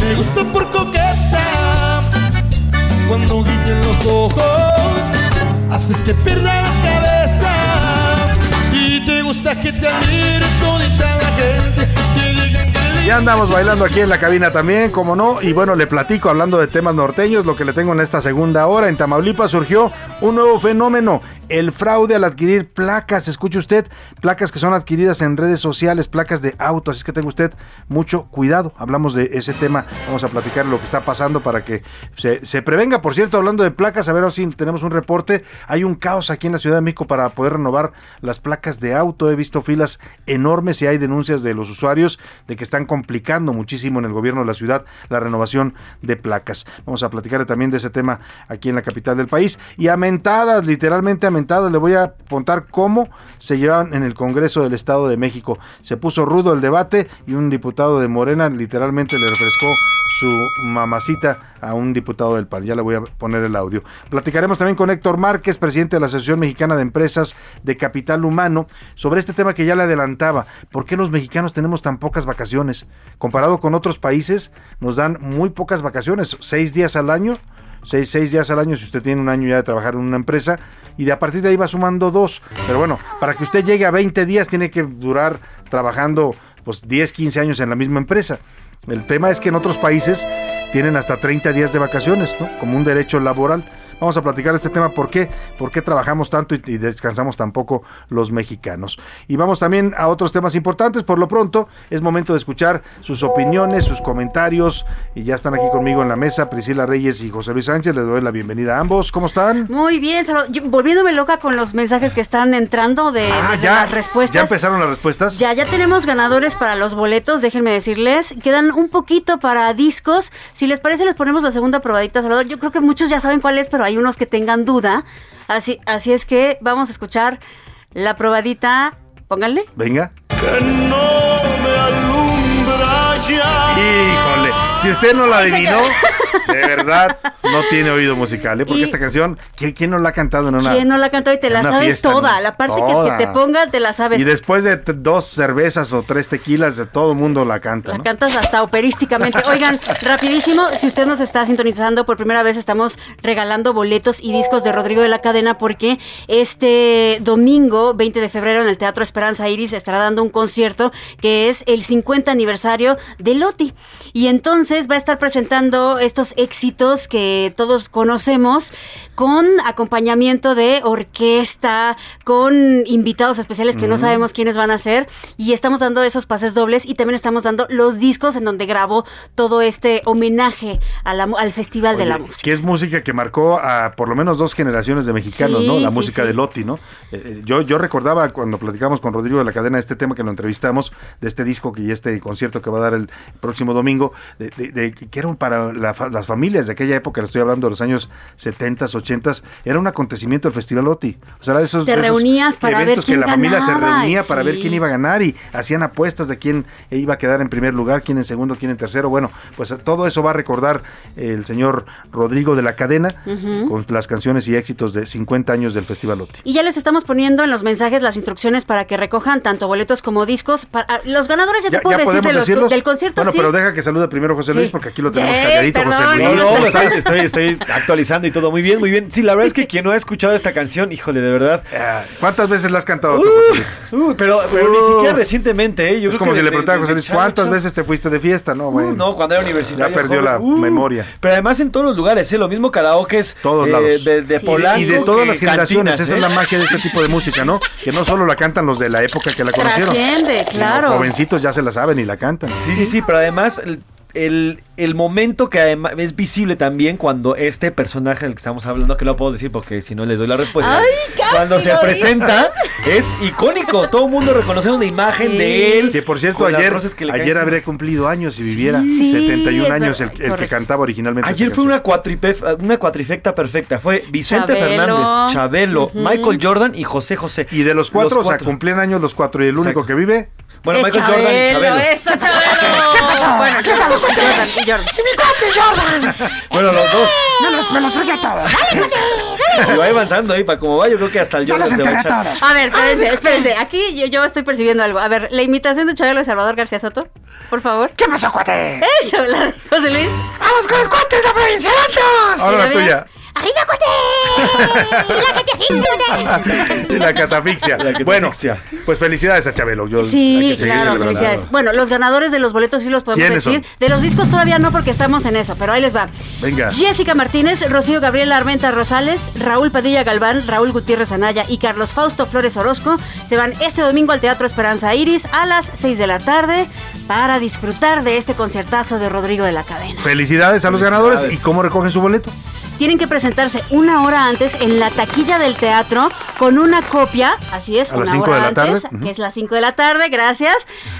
Me gusta por coqueta, cuando guillen los ojos, haces que pierda la cabeza gusta que te admire todita la gente. Ya andamos bailando aquí en la cabina también, como no. Y bueno, le platico hablando de temas norteños, lo que le tengo en esta segunda hora. En Tamaulipas surgió un nuevo fenómeno, el fraude al adquirir placas, escuche usted, placas que son adquiridas en redes sociales, placas de auto, así que tenga usted mucho cuidado. Hablamos de ese tema, vamos a platicar lo que está pasando para que se, prevenga. Por cierto, hablando de placas, a ver si tenemos un reporte, hay un caos aquí en la Ciudad de México para poder renovar las placas de auto. He visto filas enormes y hay denuncias de los usuarios de que están complicando muchísimo en el gobierno de la ciudad la renovación de placas. Vamos a platicar también de ese tema aquí en la capital del país. Y amentadas, literalmente amentadas, le voy a contar cómo se llevan en el Congreso del Estado de México. Se puso rudo el debate y un diputado de Morena literalmente le refrescó su mamacita a un diputado del PAN. Ya le voy a poner el audio. Platicaremos también con Héctor Márquez, presidente de la Asociación Mexicana de Empresas de Capital Humano, sobre este tema que ya le adelantaba. ¿Por qué los mexicanos tenemos tan pocas vacaciones? Comparado con otros países, nos dan muy pocas vacaciones, seis días al año. Seis, seis, días al año si usted tiene un año ya de trabajar en una empresa y de a partir de ahí va sumando dos. Pero bueno, para que usted llegue a 20 días tiene que durar trabajando pues 10, 15 años en la misma empresa. El tema es que en otros países tienen hasta 30 días de vacaciones, ¿no? Como un derecho laboral. Vamos a platicar este tema, ¿por qué? ¿Por qué trabajamos tanto y, y, descansamos tan poco los mexicanos? Y vamos también a otros temas importantes. Por lo pronto, es momento de escuchar sus opiniones, sus comentarios. Y ya están aquí conmigo en la mesa Priscila Reyes y José Luis Sánchez. Les doy la bienvenida a ambos. ¿Cómo están? Muy bien, solo, yo, volviéndome loca con los mensajes que están entrando de, ah, de ya, las respuestas. ¿Ya empezaron las respuestas? Ya, ya tenemos ganadores para los boletos, déjenme decirles. Quedan un poquito para discos. Si les parece, les ponemos la segunda probadita, Salvador. Yo creo que muchos ya saben cuál es, pero hay unos que tengan duda. Así, así es que vamos a escuchar la probadita. Pónganle. Venga. Que no me alumbra ya. Híjole, si usted no la adivinó, de verdad no tiene oído musical, ¿eh? Porque Y- esta canción, ¿quién, quién no la ha cantado en una ¿Quién no la ha cantado y te la sabes fiesta, toda? no? La parte que- Toda. Que, te ponga, te la sabes. Y después de dos cervezas o tres tequilas, de todo el mundo la canta, La ¿no? cantas hasta operísticamente. Oigan, rapidísimo, si usted nos está sintonizando por primera vez, estamos regalando boletos y discos de Rodrigo de la Cadena porque este domingo, 20 de febrero, en el Teatro Esperanza Iris estará dando un concierto que es el 50 aniversario de Loti. Y entonces va a estar presentando estos éxitos que todos conocemos con acompañamiento de orquesta, con invitados especiales que no sabemos quiénes van a ser. Y estamos dando esos pases dobles y también estamos dando los discos en donde grabó todo este homenaje a la mu- al Festival de la Música. que es música que marcó a por lo menos dos generaciones de mexicanos, Sí, ¿no? La sí, música sí. de Loti, ¿no? Eh, eh, yo, yo recordaba cuando platicamos con Rodrigo de la cadena este tema que lo entrevistamos, de este disco que- y este concierto que va a dar el próximo domingo, de, de- de que eran para la las familias de aquella época, le estoy hablando de los años 70, 80, era un acontecimiento el Festival Loti. O sea, era esos, Te esos ver eventos que la familia se reunía para ver quién iba a ganar y hacían apuestas de quién iba a quedar en primer lugar, quién en segundo, quién en tercero. Bueno, pues todo eso va a recordar el señor Rodrigo de la Cadena Ujú. con las canciones y éxitos de 50 años del Festival Loti. Y ya les estamos poniendo en los mensajes las instrucciones para que recojan tanto boletos como discos. Para, ah, los ganadores ya, te puedo decir de los- decirlos? del concierto. Bueno, sí. pero deja que salude primero José Sí. Luis porque aquí lo tenemos calladito, José. Luis. No, no, estoy, estoy actualizando y todo muy bien, muy bien. Sí, la verdad es que quien no ha escuchado esta canción, híjole, de verdad. Ah, ¿Cuántas veces la has cantado tú, Uh, José Luis? uh, pero, pero ni siquiera recientemente, ¿eh? Yo es creo como que si le preguntara a José Luis, ¿cuántas chavo. veces te fuiste de fiesta? No, Uh, bueno. no, cuando era universitario. Ya perdió la joven. Uh. memoria. Pero además en todos los lugares, ¿eh? Lo mismo karaoke es Todos eh, lados. de, de Sí. Polanco y de todas las generaciones. cantinas, Esa ¿eh? es la magia de este tipo de música, ¿no? Que no solo la cantan los de la época que la conocieron. Trasciende, claro. jovencitos ya se la saben y la cantan. Sí, sí, sí, pero además el, el, momento que además es visible también cuando este personaje del que estamos hablando, que no puedo decir porque si no les doy la respuesta, Ay, cuando se lo presenta es icónico. Todo el mundo reconoce una imagen de él. Que por cierto, ayer, ayer habría cumplido años si viviera Sí, 71 es años el, el que cantaba originalmente. Ayer fue una, cuatripe- una cuatrifecta perfecta. Fue Vicente Chabelo. Fernández, Chabelo. Michael Jordan y José José. Y de los cuatro, Los o sea, cuatro. cumplían años los cuatro y el único Exacto. que vive. Bueno, Es Michael Jordan y Chabelo. Eso, Chabelo. ¿Qué pasó? Bueno, ¿qué pasó con Jordan y Jordan? Bueno, los dos. Me los, me los fregué a todos. Y va avanzando ahí para como va. Yo creo que hasta el Jordan se va a echar. A ver, espérense, espérense. Aquí yo, yo estoy percibiendo algo. A ver, la imitación de Chabelo de Salvador García Soto, por favor. ¿Qué pasó, cuate? Eso, la de José Luis. ¡Vamos con los cuates de Provincia! Ahora la tuya. ¡Arriba, cuate! y la catafixia. Bueno, pues felicidades a Chabelo. Yo, Sí, claro, felicidades. Bueno, los ganadores de los boletos sí los podemos ¿Quiénes decir. son? De los discos todavía no, porque estamos en eso, pero ahí les va. Venga. Jessica Martínez, Rocío Gabriela Armenta Rosales, Raúl Padilla Galván, Raúl Gutiérrez Anaya y Carlos Fausto Flores Orozco se van este domingo al Teatro Esperanza Iris a las 6 de la tarde para disfrutar de este concertazo de Rodrigo de la Cadena. Felicidades a los ganadores. ¿Y cómo recogen su boleto? Tienen que presentarse una hora antes en la taquilla del teatro con una copia, así es, A una las hora de la antes, tarde. Que es las 5 de la tarde, gracias,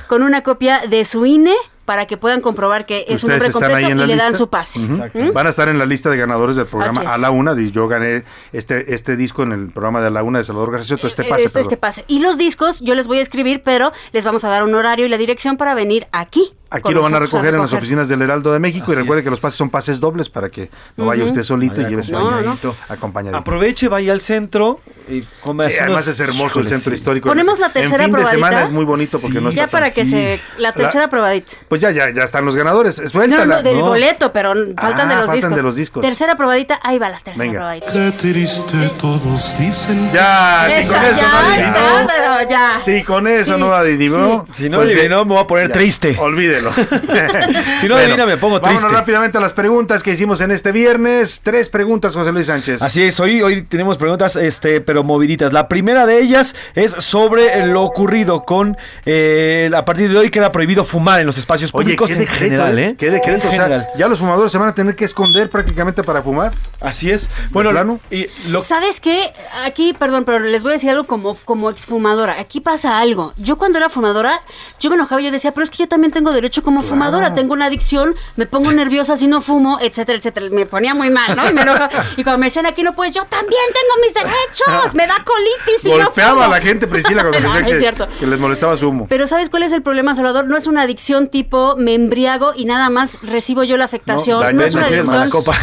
con una copia de su INE para que puedan comprobar que es un Ustedes nombre están completo y la le dan su pase. ¿Mm? Van a estar en la lista de ganadores del programa. A la Una. y Yo gané este, este disco en el programa de A la Una de Salvador García Soto. Este pase, este, este pase. Y los discos yo les voy a escribir, pero les vamos a dar un horario y la dirección para venir aquí. Aquí lo van a recoger en las oficinas del Heraldo de México. y recuerde es. que los pases son pases dobles para que no vaya usted solito Vaya y lleve No, no, no. acompañadito. Aproveche, vaya al centro y come Sí, además es hermoso el centro histórico. Ponemos la tercera En fin de probadita. semana es muy bonito porque no Ya está para que se... La tercera probadita. Pues ya, ya, ya están los ganadores. No, Suéltala. no, del boleto, pero faltan Ah, de los faltan discos. de los discos. Tercera probadita, ahí va la tercera Venga. probadita. Qué triste todos dicen. Ya, sí, Esa, con eso ya no adivinó. está, pero ya. Sí, con eso Sí, no adivinó. sí. Si no Pues adivinó, me voy a poner ya, triste. Olvídelo. Si no adivina, me pongo Vámonos triste. rápidamente a las preguntas que hicimos en este viernes. Tres preguntas, José Luis Sánchez. Así es, hoy, hoy tenemos preguntas, este, pero moviditas. La primera de ellas es sobre lo ocurrido con, eh, a partir de hoy queda prohibido fumar en los espacios Oye, públicos qué en decreto, general, ¿eh? ¿eh? Qué decreto. O sea, general. ya los fumadores se van a tener que esconder prácticamente para fumar. Así es. Bueno, plano? y lo, ¿Sabes qué? Aquí, perdón, pero les voy a decir algo como, como exfumadora. Aquí pasa algo. Yo cuando era fumadora, yo me enojaba y yo decía, pero es que yo también tengo derecho como fumadora. Tengo una adicción, me pongo nerviosa si no fumo, etcétera, etcétera. Me ponía muy mal, ¿no? Y me enojaba. Y cuando me decían aquí no puedes, yo también tengo mis derechos. Me da colitis y no Golpeaba a fumo. la gente Priscila cuando No, decía es que, cierto. que les molestaba su humo. Pero ¿sabes cuál es el problema, Salvador? No es una adicción tipo me embriago y nada más recibo yo la afectación. No, No, es una a la copa.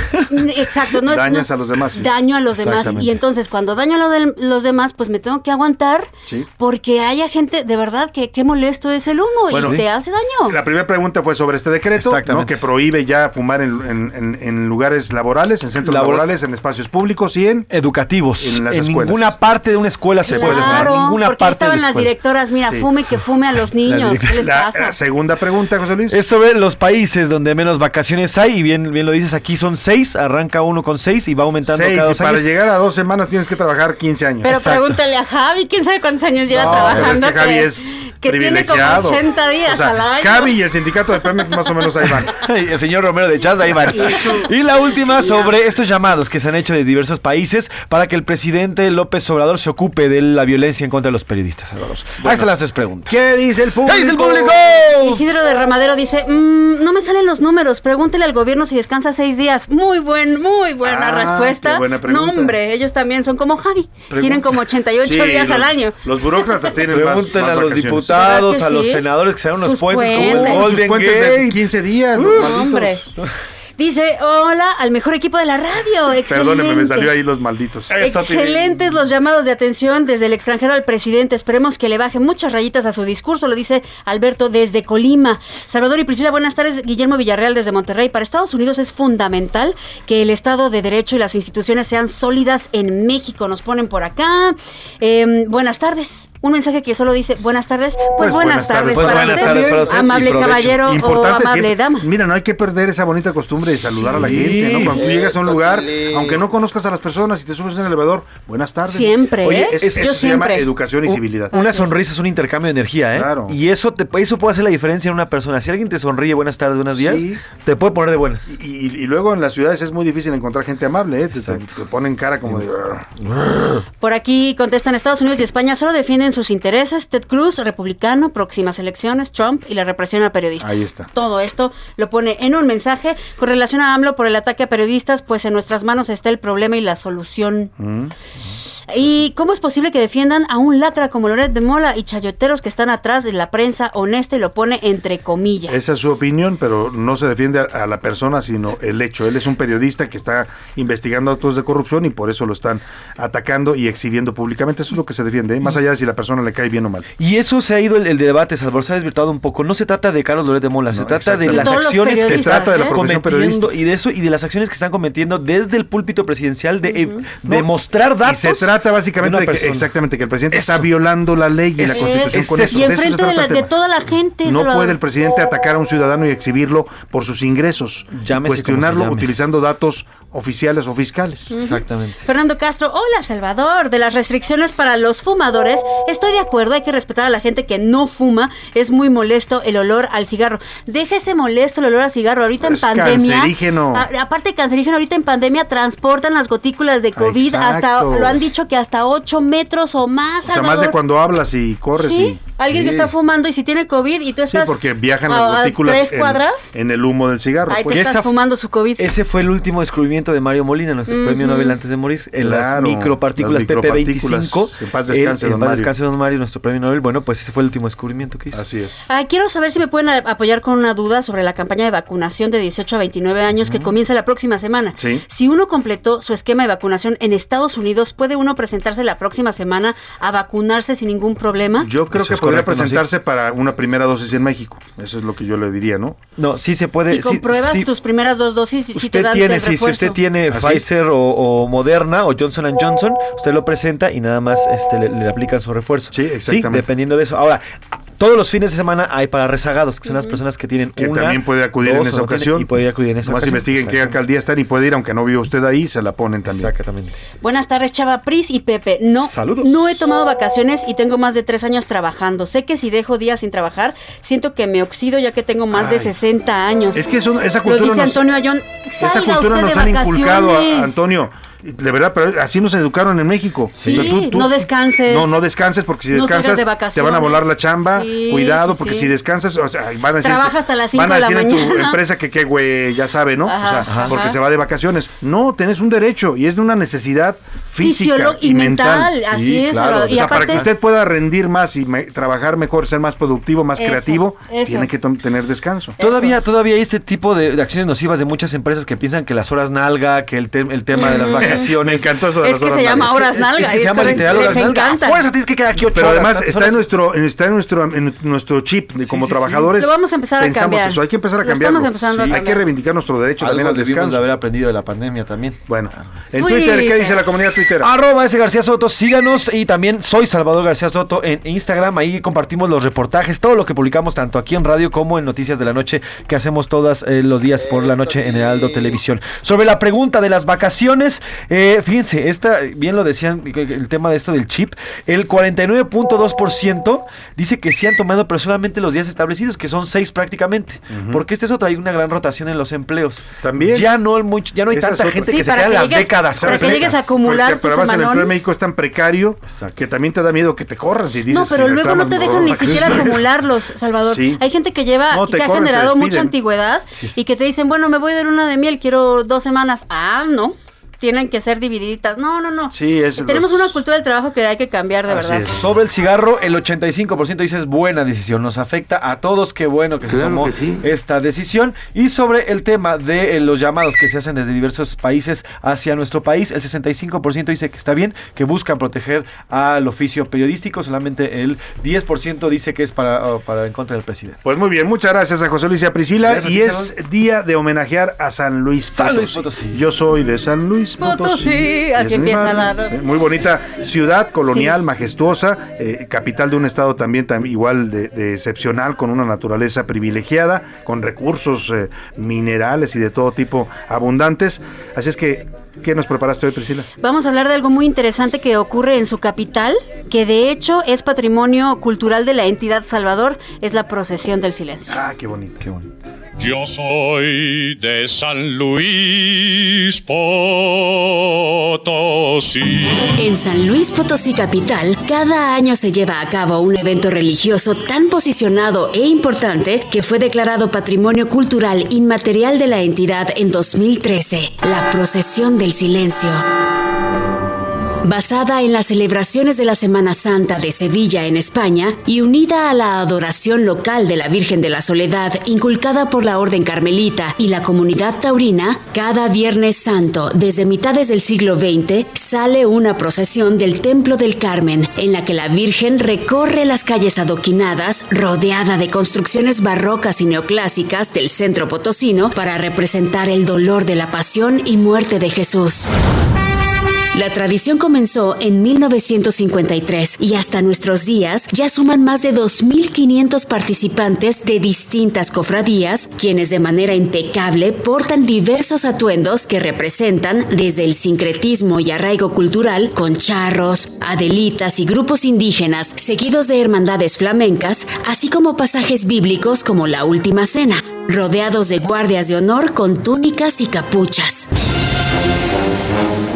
Exacto, no es Dañas no- a los demás, sí. Daño a los demás. Y entonces cuando daño a lo de los demás, pues me tengo que aguantar Sí. porque haya gente de verdad que qué molesto es el humo Bueno, y sí. te hace daño. La primera pregunta fue sobre este decreto, ¿no? Que prohíbe ya fumar en, en- en- en lugares laborales, en centros Labor- laborales, en espacios públicos y en... educativos. En En, las escuelas. ninguna parte de una escuela se puede fumar. Ninguna porque parte de estaban la las escuela. directoras, mira, Sí. fume que fume a los niños, ¿qué les La, pasa? la segunda pregunta, José Luis. Es sobre los países donde menos vacaciones hay, y bien, bien lo dices, aquí son seis, arranca uno con seis y va aumentando Seis, cada y dos para años. llegar a dos semanas tienes que trabajar 15 años. Pero Exacto. pregúntale a Javi, quién sabe cuántos años lleva No, trabajando. es que Javi es que tiene como privilegiado. 80 días O sea, al año. Javi y el sindicato de Pemex más o menos ahí van. Y el señor Romero de Chaz, ahí van. Y la última sobre estos llamados que se han hecho de diversos países para que el presidente López Obrador se ocupe de la violencia en contra de los periodistas. Salvador. Ahí están las tres preguntas. ¿Qué dice el público? ¿Qué dice el público? Isidro de Ramadero dice, "Mm, no me salen los números, pregúntele al gobierno si descansa seis días. Muy buen, muy buena Ah, respuesta. qué buena pregunta. No, hombre, ellos también son como Javi, Pregun- tienen como 88 Sí, días al los- año. Los burócratas tienen más, Pregúntenle más a los diputados, ¿Verdad a que los sí? senadores que se dan unos Sus puentes como el puentes. Golden puentes de Gate. 15 días. malditos. Hombre. Dice, hola al mejor equipo de la radio. Excelente. Perdóneme, me salió ahí los malditos. Excelentes los llamados de atención desde el extranjero al presidente. Esperemos que le baje muchas rayitas a su discurso, lo dice Alberto desde Colima. Salvador y Priscila, buenas tardes. Guillermo Villarreal desde Monterrey. Para Estados Unidos es fundamental que el Estado de Derecho y las instituciones sean sólidas en México. Nos ponen por acá. Eh, buenas tardes. Un mensaje que solo dice buenas tardes. Pues, buenas, tardes, Pues para, buenas usted, tardes para usted y amable caballero o amable siempre- dama. Mira, no hay que perder esa bonita costumbre de saludar a la gente, ¿no? Cuando tú llegas a un lugar, aunque no conozcas a las personas y te subes en el elevador, buenas tardes. Siempre, Oye, ¿eh? es- Yo eso se llama educación y civilidad. Una sonrisa es un intercambio de energía, ¿eh? Claro. Y eso te, eso puede hacer la diferencia en una persona. Si alguien te sonríe, buenas tardes, buenos días, Sí. te puede poner de buenas. Y, y luego en las ciudades es muy difícil encontrar gente amable, ¿eh? Te, te- te ponen cara como de... Por aquí contestan Estados Unidos y España solo defienden sus intereses. Ted Cruz, republicano, próximas elecciones, Trump y la represión a periodistas. Ahí está. Todo esto lo pone en un mensaje con relación a AMLO por el ataque a periodistas, pues en nuestras manos está el problema y la solución. Mm. ¿Y cómo es posible que defiendan a un lacra como Loret de Mola y chayoteros que están atrás de la prensa honesta y lo pone entre comillas? Esa es su opinión, pero no se defiende a, a la persona, sino el hecho. Él es un periodista que está investigando actos de corrupción y por eso lo están atacando y exhibiendo públicamente. Eso es lo que se defiende, ¿eh? más allá de si la persona le cae bien o mal. Y eso se ha ido el, el debate, Salvador, se ha desvirtuado un poco. No se trata de Carlos Loret de Mola, se trata de las Todos acciones que están Se trata de la cometiendo periodista. y de eso y de las acciones que están cometiendo desde el púlpito presidencial de, eh, de mostrar datos. Y se trata básicamente una de que, exactamente, que el presidente Eso. está violando la ley y la constitución Es con eso. eso. Y De eso se enfrente trata de, toda la gente. No puede el presidente atacar a un ciudadano y exhibirlo por sus ingresos. Llámese cuestionarlo utilizando datos oficiales o fiscales. Exactamente. Fernando Castro, hola Salvador, de las restricciones para los fumadores, estoy de acuerdo, hay que respetar a la gente que no fuma, es muy molesto el olor al cigarro. Déjese molesto el olor al cigarro, ahorita Es en pandemia. cancerígeno. a- aparte cancerígeno, ahorita en pandemia transportan las gotículas de COVID hasta, lo han dicho que hasta 8 metros o más. O sea, más de cuando hablas y corres Sí, y... alguien que Sí. está fumando y si tiene COVID y tú Sí, estás porque viajan a- las a gotículas tres en, cuadras, en el humo del cigarro. ahí pues. te estás fumando su COVID. Ese fue el último descubrimiento de Mario Molina, nuestro premio Nobel antes de morir. En las Claro, micropartículas las micropartículas. PP25. En paz descanse, Él- don en paz Mario. descanse, don Mario, nuestro premio Nobel. Bueno, pues ese fue el último descubrimiento que hizo. Así es. Ah, quiero saber si me pueden apoyar con una duda sobre la campaña de vacunación de 18 a 29 años que comienza la próxima semana. Sí. Si uno completó su esquema de vacunación en Estados Unidos, ¿puede uno presentarse la próxima semana a vacunarse sin ningún problema? Yo creo Eso que podría correcto, ¿no? presentarse para una primera dosis en México. Eso es lo que yo le diría, ¿no? No, sí se puede. si sí- compruebas sí- tus primeras dos dosis, si te Usted dan tiene, el sí, si usted tiene. Pfizer o, o Moderna o Johnson Johnson, usted lo presenta y nada más este, le, le aplican su refuerzo. Sí, exactamente. dependiendo de eso. Ahora, todos los fines de semana hay para rezagados, que son las personas que tienen Que una, también puede acudir en esa no tiene- ocasión. y puede acudir en esa Nomás ocasión. investiguen qué alcaldía están y puede ir, aunque no vive usted ahí, se la ponen también. Exactamente. Buenas tardes, Chava Pris y Pepe. No, Saludos. no he tomado vacaciones y tengo más de tres años trabajando. Sé que si dejo días sin trabajar, siento que me oxido ya que tengo más de Ay. 60 años. Es que eso- esa Lo cultura dice nos- Antonio Ayón. Esa "Salga cultura usted nos de han inculcado, a- vacaciones". Antonio. De verdad, pero así nos educaron en México. Sí, no descanses. No, no descanses porque si No descansas de te van a volar la chamba. Sí, Cuidado porque sí. si descansas, o sea, van a decir Trabaja hasta las van a de la decir en tu empresa que qué güey, ya sabe, ¿no? Ajá, o sea, ajá. porque se va de vacaciones. No, tenés un derecho y es de una necesidad física Fisiolo- y, y mental. mental, así es, claro. Y o sea, para que usted pueda rendir más y me- trabajar mejor, ser más productivo, más Eso, creativo, eso. tiene que tener descanso. Todavía, todavía hay este tipo de, de acciones nocivas de muchas empresas que piensan que las horas nalga, que el, te- el tema de las vacaciones. Me encantó eso de Es las que horas se llama nalgas. horas Es- es nalga. que se llama literal horas nalga. encanta. A fuerza tienes que quedar aquí ocho Pero horas, además está horas. en nuestro, está en nuestro, en nuestro chip de como sí, sí. trabajadores. Lo vamos a empezar a Pensamos cambiar. eso, hay que empezar a Lo cambiarlo. estamos empezando a Hay que cambiar. reivindicar nuestro derecho también al debimos de descanso. haber aprendido de la pandemia también. Bueno, en Uy, Twitter, ¿qué dice la comunidad Twitter? Arroba ese García Soto, síganos y también soy Salvador García Soto en Instagram, ahí compartimos los reportajes, todo lo que publicamos tanto aquí en radio como en Noticias de la Noche que hacemos todos los días por la noche en Heraldo Televisión. Sobre la pregunta de las vacaciones, eh, fíjense, esta, bien lo decían, el tema de esto del chip, el 49.2% dice que sí han tomado, pero solamente los días establecidos, que son seis prácticamente, porque este es otra, hay una gran rotación en los empleos. También. Ya no, hay mucho- ya no hay tanta gente Sí, que se queda en que las décadas. para que llegues a acumular Porque, pero además el empleo en México es tan precario que también te da miedo que te corran si dices No, pero si luego no te dejan ni siquiera acumularlos, Salvador. Sí. Hay gente que lleva, No, que ha corren, generado mucha antigüedad Sí, sí. y que te dicen, bueno, me voy de luna de miel, quiero dos semanas. Ah, no. Tienen que ser divididitas. No, no, no. Sí, es Tenemos los- una cultura del trabajo que hay que cambiar de Así verdad. es. Sobre el cigarro, el 85% dice es buena decisión, nos afecta a todos, qué bueno que se tomó que sí. esta decisión. Y sobre el tema de eh, los llamados que se hacen desde diversos países hacia nuestro país, el 65% dice que está bien, que buscan proteger al oficio periodístico, solamente el 10% dice que es para, para en contra del presidente. Pues muy bien, muchas gracias a José Luis y a Priscila. Gracias, y es día de homenajear a San Luis Potosí. San Luis Potosí. Yo soy de San Luis Potosí. Potosí, así Es empieza la- Muy bonita ciudad colonial, Sí. majestuosa, eh, capital de un estado también, tam- igual de, de excepcional, con una naturaleza privilegiada, con recursos eh, minerales y de todo tipo abundantes. Así es que, ¿qué nos preparaste hoy, Priscila? Vamos a hablar de algo muy interesante que ocurre en su capital, que de hecho es patrimonio cultural de la entidad Salvador, es la procesión del silencio. Ah, qué bonito. Qué bonito. Yo soy de San Luis Potosí. En San Luis Potosí Capital, cada año se lleva a cabo un evento religioso tan posicionado e importante que fue declarado Patrimonio Cultural Inmaterial de la entidad en 2013, la Procesión del Silencio. Basada en las celebraciones de la Semana Santa de Sevilla en España y unida a la adoración local de la Virgen de la Soledad inculcada por la Orden Carmelita y la comunidad taurina, cada Viernes Santo desde mitades del siglo XX sale una procesión del Templo del Carmen en la que la Virgen recorre las calles adoquinadas rodeada de construcciones barrocas y neoclásicas del centro potosino para representar el dolor de la pasión y muerte de Jesús. La tradición comenzó en 1953 y hasta nuestros días ya suman más de 2.500 participantes de distintas cofradías, quienes de manera impecable portan diversos atuendos que representan desde el sincretismo y arraigo cultural con charros, adelitas y grupos indígenas, seguidos de hermandades flamencas, así como pasajes bíblicos como la Última Cena, rodeados de guardias de honor con túnicas y capuchas.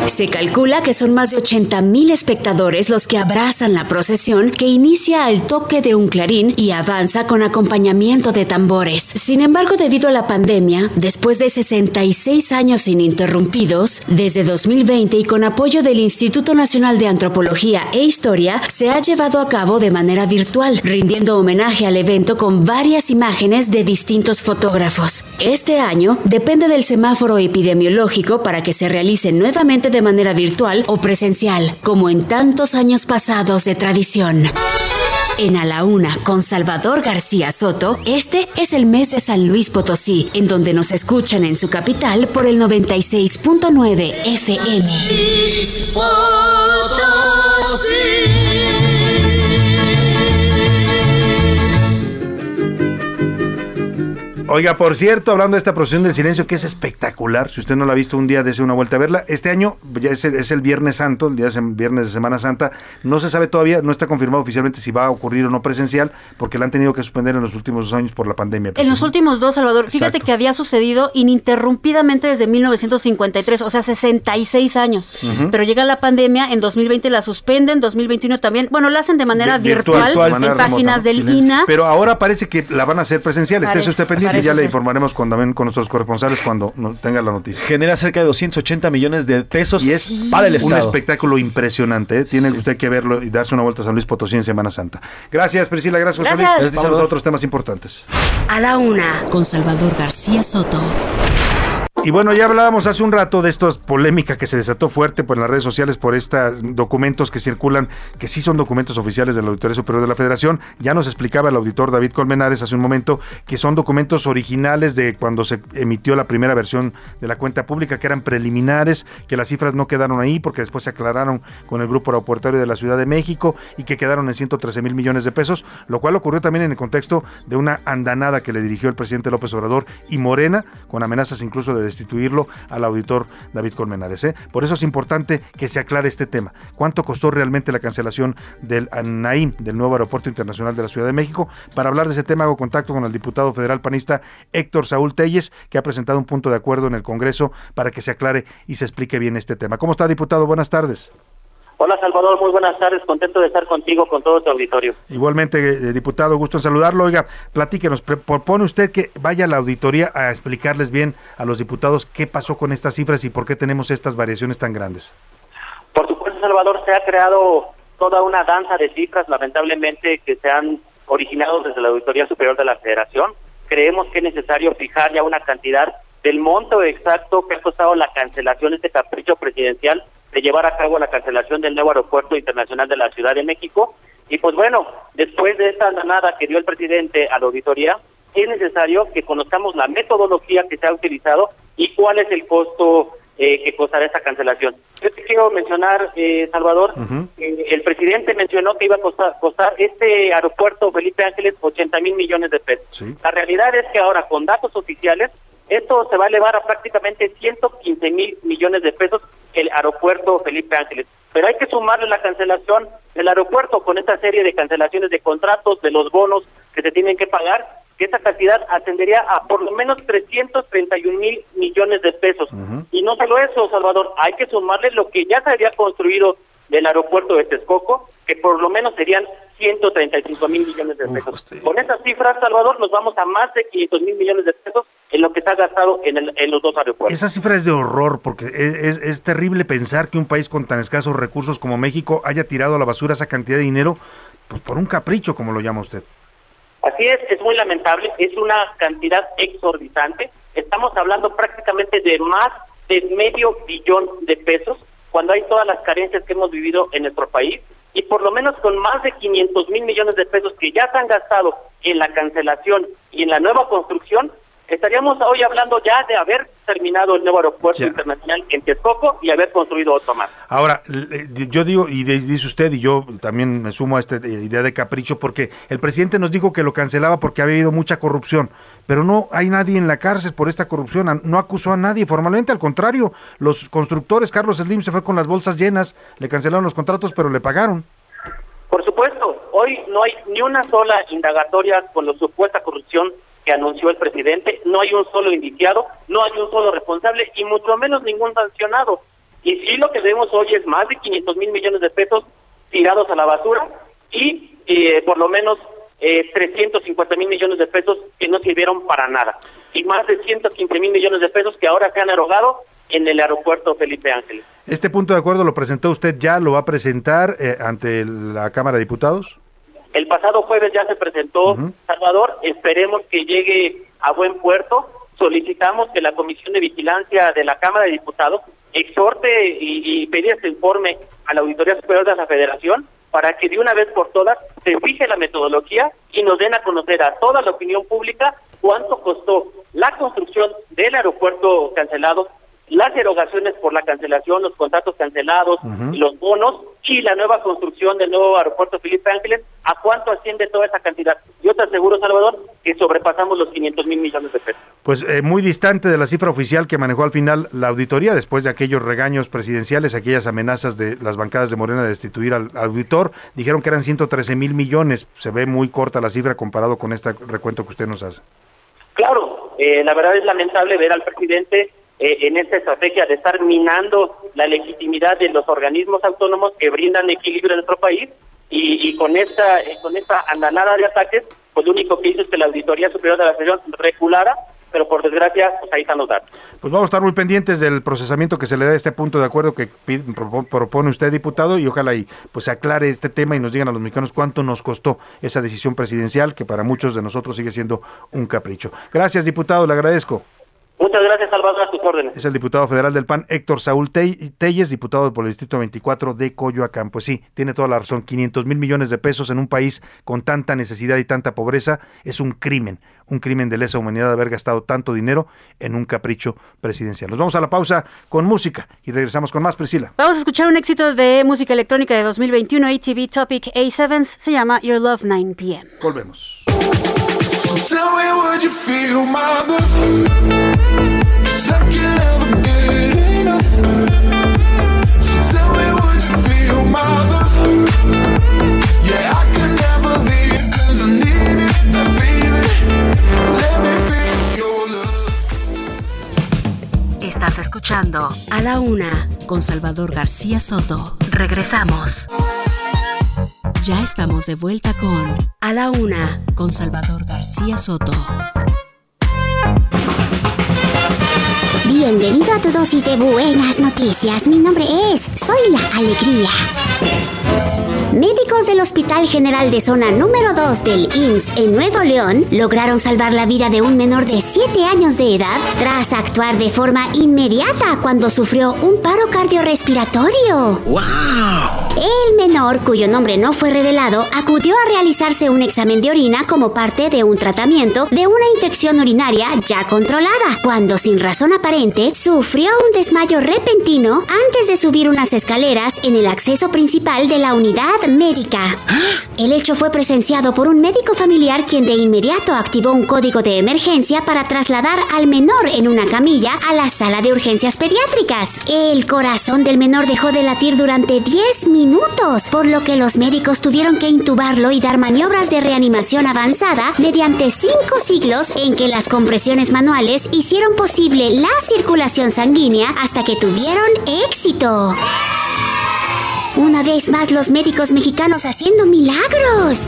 Se calcula que son más de 80 mil espectadores los que abrazan la procesión que inicia al toque de un clarín y avanza con acompañamiento de tambores. Sin embargo, debido a la pandemia, después de 66 años ininterrumpidos, desde 2020 y con apoyo del Instituto Nacional de Antropología e Historia, se ha llevado a cabo de manera virtual, rindiendo homenaje al evento con varias imágenes de distintos fotógrafos. Este año depende del semáforo epidemiológico para que se realice nuevamente manera virtual o presencial, como en tantos años pasados de tradición. En A la Una, con Salvador García Soto, este es el mes de San Luis Potosí, en donde nos escuchan en su capital por el 96.9 FM. Oiga, por cierto, hablando de esta procesión del silencio, que es espectacular, si usted no la ha visto un día, dése una vuelta a verla. Este año ya es el, es el Viernes Santo, el día de Viernes de Semana Santa. No se sabe todavía, no está confirmado oficialmente si va a ocurrir o no presencial, porque la han tenido que suspender en los últimos dos años por la pandemia. En los últimos dos, Salvador, fíjate que había sucedido ininterrumpidamente desde 1953, o sea, 66 años. Ujú. Pero llega la pandemia, en 2020 la suspenden, 2021 también. Bueno, la hacen de manera Vi- virtual, en manera páginas remota, del silencio. INA. Pero ahora parece que la van a hacer presencial. Esté Parece- usted pendiente ya le informaremos con, también con nuestros corresponsales cuando tenga la noticia. Genera cerca de 280 millones de pesos Y es para el un espectáculo impresionante. ¿eh? Tiene usted que verlo y darse una vuelta a San Luis Potosí en Semana Santa. Gracias, Priscila. Gracias, José Gracias. Luis. Gracias, Vamos a otros temas importantes. A la Una, con Salvador García Soto. Y bueno, ya hablábamos hace un rato de esta polémica que se desató fuerte por las redes sociales por estos documentos que circulan, que sí son documentos oficiales de la Auditoría Superior de la Federación. Ya nos explicaba el auditor David Colmenares hace un momento que son documentos originales de cuando se emitió la primera versión de la cuenta pública, que eran preliminares, que las cifras no quedaron ahí porque después se aclararon con el Grupo Aeroportuario de la Ciudad de México y que quedaron en 113 mil millones de pesos, lo cual ocurrió también en el contexto de una andanada que le dirigió el presidente López Obrador y Morena, con amenazas incluso de destituirlo al auditor David Colmenares. ¿eh? Por eso es importante que se aclare este tema. ¿Cuánto costó realmente la cancelación del ANAIM, del nuevo Aeropuerto Internacional de la Ciudad de México? Para hablar de ese tema hago contacto con el diputado federal panista Héctor Saúl Telles, que ha presentado un punto de acuerdo en el Congreso para que se aclare y se explique bien este tema. ¿Cómo está, diputado? Buenas tardes. Hola Salvador, muy buenas tardes, contento de estar contigo, con todo tu auditorio. Igualmente, eh, diputado, gusto en saludarlo. Oiga, platíquenos, propone usted que vaya a la auditoría a explicarles bien a los diputados qué pasó con estas cifras y por qué tenemos estas variaciones tan grandes. Por supuesto, Salvador, se ha creado toda una danza de cifras, lamentablemente, que se han originado desde la Auditoría Superior de la Federación. Creemos que es necesario fijar ya una cantidad del monto exacto que ha costado la cancelación, este capricho presidencial de llevar a cabo la cancelación del nuevo aeropuerto internacional de la Ciudad de México. Y pues bueno, después de esta andanada que dio el presidente a la auditoría, es necesario que conozcamos la metodología que se ha utilizado y cuál es el costo eh, que costará esta cancelación. Yo te quiero mencionar, eh, Salvador, eh, el presidente mencionó que iba a costar, costar este aeropuerto Felipe Ángeles 80 mil millones de pesos. La realidad es que ahora con datos oficiales esto se va a elevar a prácticamente 115 mil millones de pesos el aeropuerto Felipe Ángeles. Pero hay que sumarle la cancelación del aeropuerto con esta serie de cancelaciones de contratos, de los bonos que se tienen que pagar, que esa cantidad ascendería a por lo menos 331 mil millones de pesos. Y no solo eso, Salvador, hay que sumarle lo que ya se había construido del aeropuerto de Texcoco, que por lo menos serían 135 mil millones de pesos. Con esas cifras, Salvador, nos vamos a más de 500 mil millones de pesos en lo que se ha gastado en, el- en los dos aeropuertos. Esa cifra es de horror porque es, es- es terrible pensar que un país con tan escasos recursos como México haya tirado a la basura esa cantidad de dinero pues, por un capricho, como lo llama usted. Así es, es muy lamentable, es una cantidad exorbitante. Estamos hablando prácticamente de más de medio billón de pesos cuando hay todas las carencias que hemos vivido en nuestro país y por lo menos con más de 500 mil millones de pesos que ya se han gastado en la cancelación y en la nueva construcción, estaríamos hoy hablando ya de haber terminado el nuevo aeropuerto Ya. internacional en Texcoco y haber construido otro más. Ahora, le- yo digo, y dice usted, y yo también me sumo a esta eh, idea de capricho, porque el presidente nos dijo que lo cancelaba porque había habido mucha corrupción, pero no hay nadie en la cárcel por esta corrupción, no acusó a nadie formalmente, al contrario, los constructores, Carlos Slim se fue con las bolsas llenas, le cancelaron los contratos, pero le pagaron. Por supuesto, hoy no hay ni una sola indagatoria con la supuesta corrupción anunció el presidente, no hay un solo indiciado, no hay un solo responsable y mucho menos ningún sancionado. Y sí lo que vemos hoy es más de 500 mil millones de pesos tirados a la basura y eh, por lo menos eh, 350 mil millones de pesos que no sirvieron para nada. Y más de 115 mil millones de pesos que ahora se han erogado en el aeropuerto Felipe Ángeles. ¿Este punto de acuerdo lo presentó usted ya, lo va a presentar eh, ante la Cámara de Diputados? El pasado jueves ya se presentó Salvador, esperemos que llegue a buen puerto. Solicitamos que la Comisión de Vigilancia de la Cámara de Diputados exhorte y, y pedir este informe a la Auditoría Superior de la Federación para que de una vez por todas se fije la metodología y nos den a conocer a toda la opinión pública cuánto costó la construcción del aeropuerto cancelado, las erogaciones por la cancelación, los contratos cancelados, Ujú. los bonos y la nueva construcción del nuevo aeropuerto Felipe Ángeles, ¿a cuánto asciende toda esa cantidad? Yo te aseguro, Salvador, que sobrepasamos los 500 mil millones de pesos. Pues eh, muy distante de la cifra oficial que manejó al final la auditoría después de aquellos regaños presidenciales, aquellas amenazas de las bancadas de Morena de destituir al auditor, dijeron que eran 113 mil millones. Se ve muy corta la cifra comparado con este recuento que usted nos hace. Claro, eh, la verdad es lamentable ver al presidente eh, en esta estrategia de estar minando la legitimidad de los organismos autónomos que brindan equilibrio en nuestro país y, y con esta eh, con esta andanada de ataques, pues lo único que hizo es que la Auditoría Superior de la Federación reculara, pero por desgracia, pues ahí están los datos. Pues vamos a estar muy pendientes del procesamiento que se le da a este punto de acuerdo que propone usted, diputado, y ojalá y pues se aclare este tema y nos digan a los mexicanos cuánto nos costó esa decisión presidencial que para muchos de nosotros sigue siendo un capricho. Gracias, diputado, le agradezco. Muchas gracias, Salvador, a tus órdenes. Es el diputado federal del PAN, Héctor Saúl Telles, diputado por el Distrito 24 de Coyoacán. Pues sí, tiene toda la razón. 500 mil millones de pesos en un país con tanta necesidad y tanta pobreza es un crimen, un crimen de lesa humanidad de haber gastado tanto dinero en un capricho presidencial. Nos vamos a la pausa con música y regresamos con más, Priscila. Vamos a escuchar un éxito de música electrónica de 2021, ATV Topic A7, se llama Your Love 9 PM. Volvemos. A la Una con Salvador García Soto. Regresamos. Ya estamos de vuelta con A la Una con Salvador García Soto. Bienvenido a tu dosis de buenas noticias. Mi nombre es Soy la Alegría. Médicos del Hospital General de Zona número 2 del IMSS en Nuevo León lograron salvar la vida de un menor de 7 años de edad tras actuar de forma inmediata cuando sufrió un paro cardiorrespiratorio. ¡Wow! El menor, cuyo nombre no fue revelado, acudió a realizarse un examen de orina como parte de un tratamiento de una infección urinaria ya controlada, cuando sin razón aparente sufrió un desmayo repentino antes de subir unas escaleras en el acceso principal de la unidad médica. El hecho fue presenciado por un médico familiar quien de inmediato activó un código de emergencia para trasladar al menor en una camilla a la sala de urgencias pediátricas. El corazón del menor dejó de latir durante 10 minutos, por lo que los médicos tuvieron que intubarlo y dar maniobras de reanimación avanzada mediante cinco siglos en que las compresiones manuales hicieron posible la circulación sanguínea hasta que tuvieron éxito. Una vez más los médicos mexicanos haciendo milagros.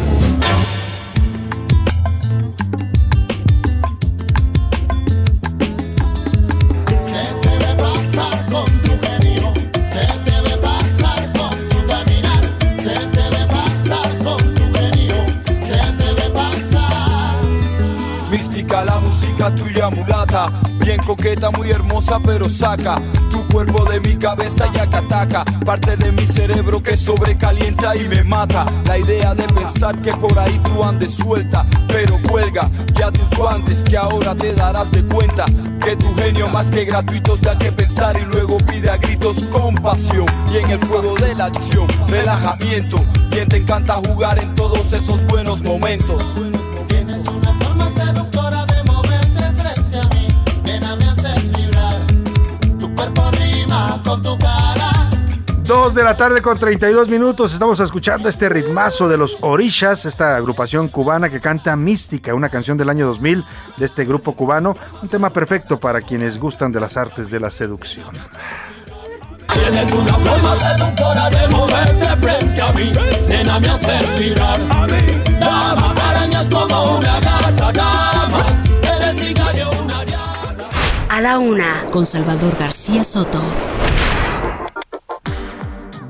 Tuya mulata, bien coqueta, muy hermosa pero saca tu cuerpo de mi cabeza y acataca, parte de mi cerebro que sobrecalienta y me mata. La idea de pensar que por ahí tú andes suelta, pero cuelga ya tus guantes que ahora te darás de cuenta que tu genio más que gratuitos da que pensar y luego pide a gritos compasión y en el fuego de la acción relajamiento. Bien te encanta jugar en todos esos buenos momentos. Con tu cara. Dos de la tarde con 32 minutos. Estamos escuchando este ritmazo de los Orishas, esta agrupación cubana que canta Mística, una canción del año 2000 de este grupo cubano. Un tema perfecto para quienes gustan de las artes de la seducción. Tienes una forma seductora de moverte frente a mí, nena me haces vibrar. Dama, arañas como una gata, dama, eres hija de una A la una, con Salvador García Soto.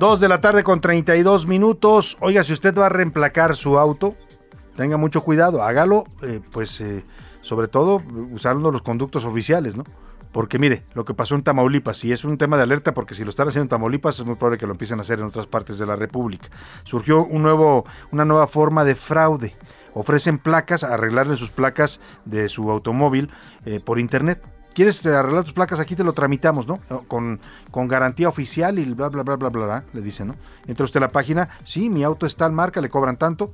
Dos de la tarde con 32 minutos. Oiga, si usted va a reemplacar su auto, tenga mucho cuidado, hágalo, eh, pues eh, sobre todo usando los conductos oficiales, ¿no? Porque mire, lo que pasó en Tamaulipas, y es un tema de alerta porque si lo están haciendo en Tamaulipas es muy probable que lo empiecen a hacer en otras partes de la República. Surgió un nuevo, una nueva forma de fraude. Ofrecen placas, arreglarle sus placas de su automóvil eh, por internet. ¿Quieres eh, arreglar tus placas? Aquí te lo tramitamos, ¿no? Con, con garantía oficial y bla, bla, bla, bla, bla, bla, le dicen, ¿no? Entra usted a la página, sí, mi auto es tal marca, le cobran tanto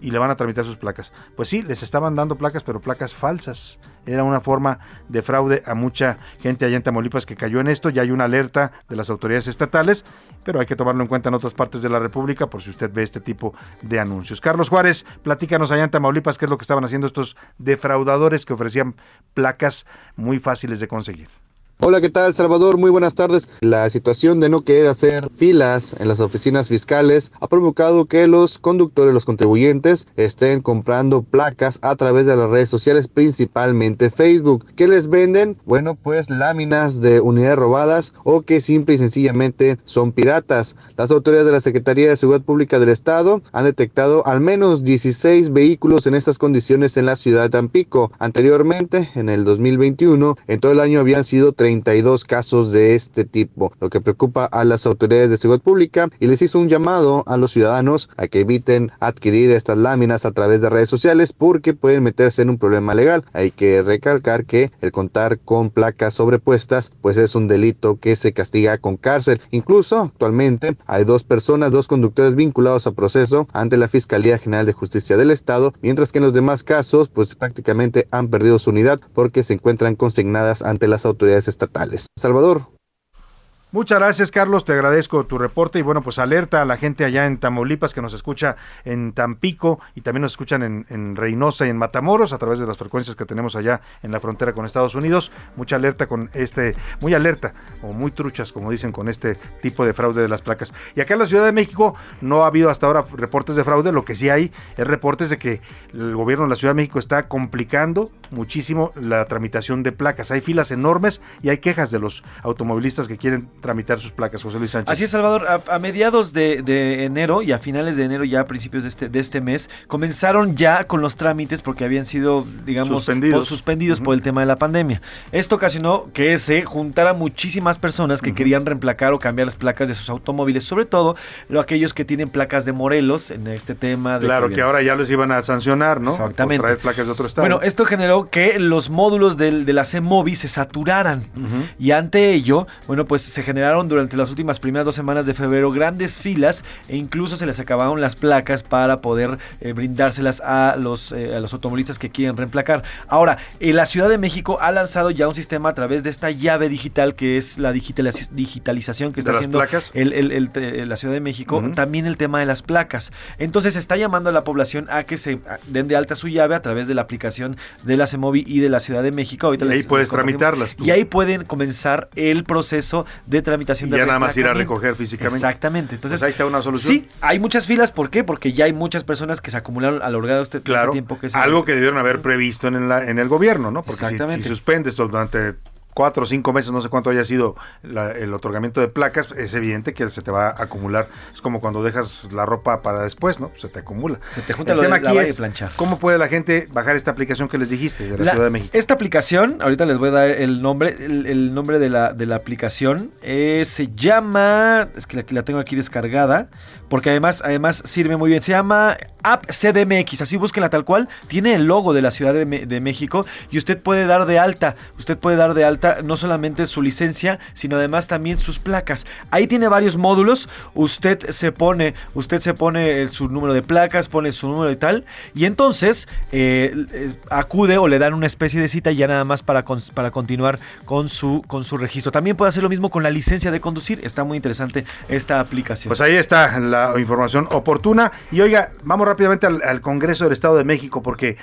y le van a tramitar sus placas. Pues sí, les estaban dando placas, pero placas falsas. Era una forma de fraude a mucha gente allá en Tamaulipas que cayó en esto. Ya hay una alerta de las autoridades estatales, pero hay que tomarlo en cuenta en otras partes de la República por si usted ve este tipo de anuncios. Carlos Juárez, platícanos allá en Tamaulipas qué es lo que estaban haciendo estos defraudadores que ofrecían placas muy fáciles de conseguir. Hola, ¿qué tal Salvador? Muy buenas tardes. La situación de no querer hacer filas en las oficinas fiscales ha provocado que los conductores, los contribuyentes, estén comprando placas a través de las redes sociales, principalmente Facebook. ¿Qué les venden? Bueno, pues láminas de unidades robadas o que simple y sencillamente son piratas. Las autoridades de la Secretaría de Seguridad Pública del Estado han detectado al menos 16 vehículos en estas condiciones en la ciudad de Tampico. Anteriormente, en el 2021, en todo el año habían sido 32 casos de este tipo, lo que preocupa a las autoridades de seguridad pública y les hizo un llamado a los ciudadanos a que eviten adquirir estas láminas a través de redes sociales porque pueden meterse en un problema legal. Hay que recalcar que el contar con placas sobrepuestas pues es un delito que se castiga con cárcel. Incluso actualmente hay dos personas, dos conductores vinculados a proceso ante la Fiscalía General de Justicia del Estado, mientras que en los demás casos pues prácticamente han perdido su unidad porque se encuentran consignadas ante las autoridades estatales. Salvador. Muchas gracias, Carlos. Te agradezco tu reporte. Y bueno, pues alerta a la gente allá en Tamaulipas que nos escucha en Tampico y también nos escuchan en, en, Reynosa y en Matamoros a través de las frecuencias que tenemos allá en la frontera con Estados Unidos. Mucha alerta con este, muy alerta o muy truchas, como dicen, con este tipo de fraude de las placas. Y acá en la Ciudad de México no ha habido hasta ahora reportes de fraude. Lo que sí hay es reportes de que el gobierno de la Ciudad de México está complicando muchísimo la tramitación de placas. Hay filas enormes y hay quejas de los automovilistas que quieren tramitar sus placas, José Luis Sánchez. Así es, Salvador. A, a mediados de, de, enero y a finales de enero, ya a principios de este, de este mes, comenzaron ya con los trámites porque habían sido, digamos, suspendidos por, suspendidos uh -huh. por el tema de la pandemia. Esto ocasionó que se juntara muchísimas personas que uh -huh. querían reemplacar o cambiar las placas de sus automóviles, sobre todo lo, aquellos que tienen placas de Morelos en este tema. De claro, que, que, ahora ya los iban a sancionar, ¿no? Exactamente. Por traer placas de otro estado. Bueno, esto generó que los módulos del, de la CEMOVI se saturaran uh -huh. y ante ello, bueno, pues se generaron durante las últimas primeras dos semanas de febrero grandes filas e incluso se les acabaron las placas para poder eh, brindárselas a los, eh, a los automovilistas que quieren reemplacar. Ahora, eh, la Ciudad de México ha lanzado ya un sistema a través de esta llave digital que es la digitaliz digitalización que está haciendo el, el, el, la Ciudad de México, uh -huh. también el tema de las placas. Entonces está llamando a la población a que se den de alta su llave a través de la aplicación de la CEMOVI y de la Ciudad de México. Ahorita y les, ahí puedes tramitarlas. Tú. Y ahí pueden comenzar el proceso de de tramitación Y de ya nada más ir a recoger físicamente. Exactamente. Entonces, Pues ahí está una solución. Sí, hay muchas filas. ¿Por qué? Porque ya hay muchas personas que se acumularon a lo largo de este, este Claro, tiempo que se- algo que debieron haber previsto en, la- en el gobierno, ¿no? Porque si, si suspendes durante cuatro o cinco meses, no sé cuánto haya sido la- el otorgamiento de placas, es evidente que se te va a acumular. Es como cuando dejas la ropa para después, ¿no? Se te acumula. Se te junta el lo de tema aquí es planchar. cómo puede la gente bajar esta aplicación que les dijiste de la, La- Ciudad de México. Esta aplicación, ahorita les voy a dar el nombre, el, el nombre de la, de la aplicación, eh, se llama, es que la, tengo aquí descargada, porque además, además sirve muy bien, se llama App CDMX, así búsquenla tal cual, tiene el logo de la Ciudad de, de México y usted puede dar de alta, usted puede dar de alta no solamente su licencia, sino además también sus placas. Ahí tiene varios módulos, usted se pone, usted se pone eh, su número de placas, pone su número y tal, y entonces eh, eh, acude o le dan una especie de cita ya nada más para, para continuar con su, con su registro. También puede hacer lo mismo con la licencia de conducir, está muy interesante esta aplicación. Pues ahí está la información oportuna. Y oiga, vamos rápidamente al, Congreso del Estado de México, porque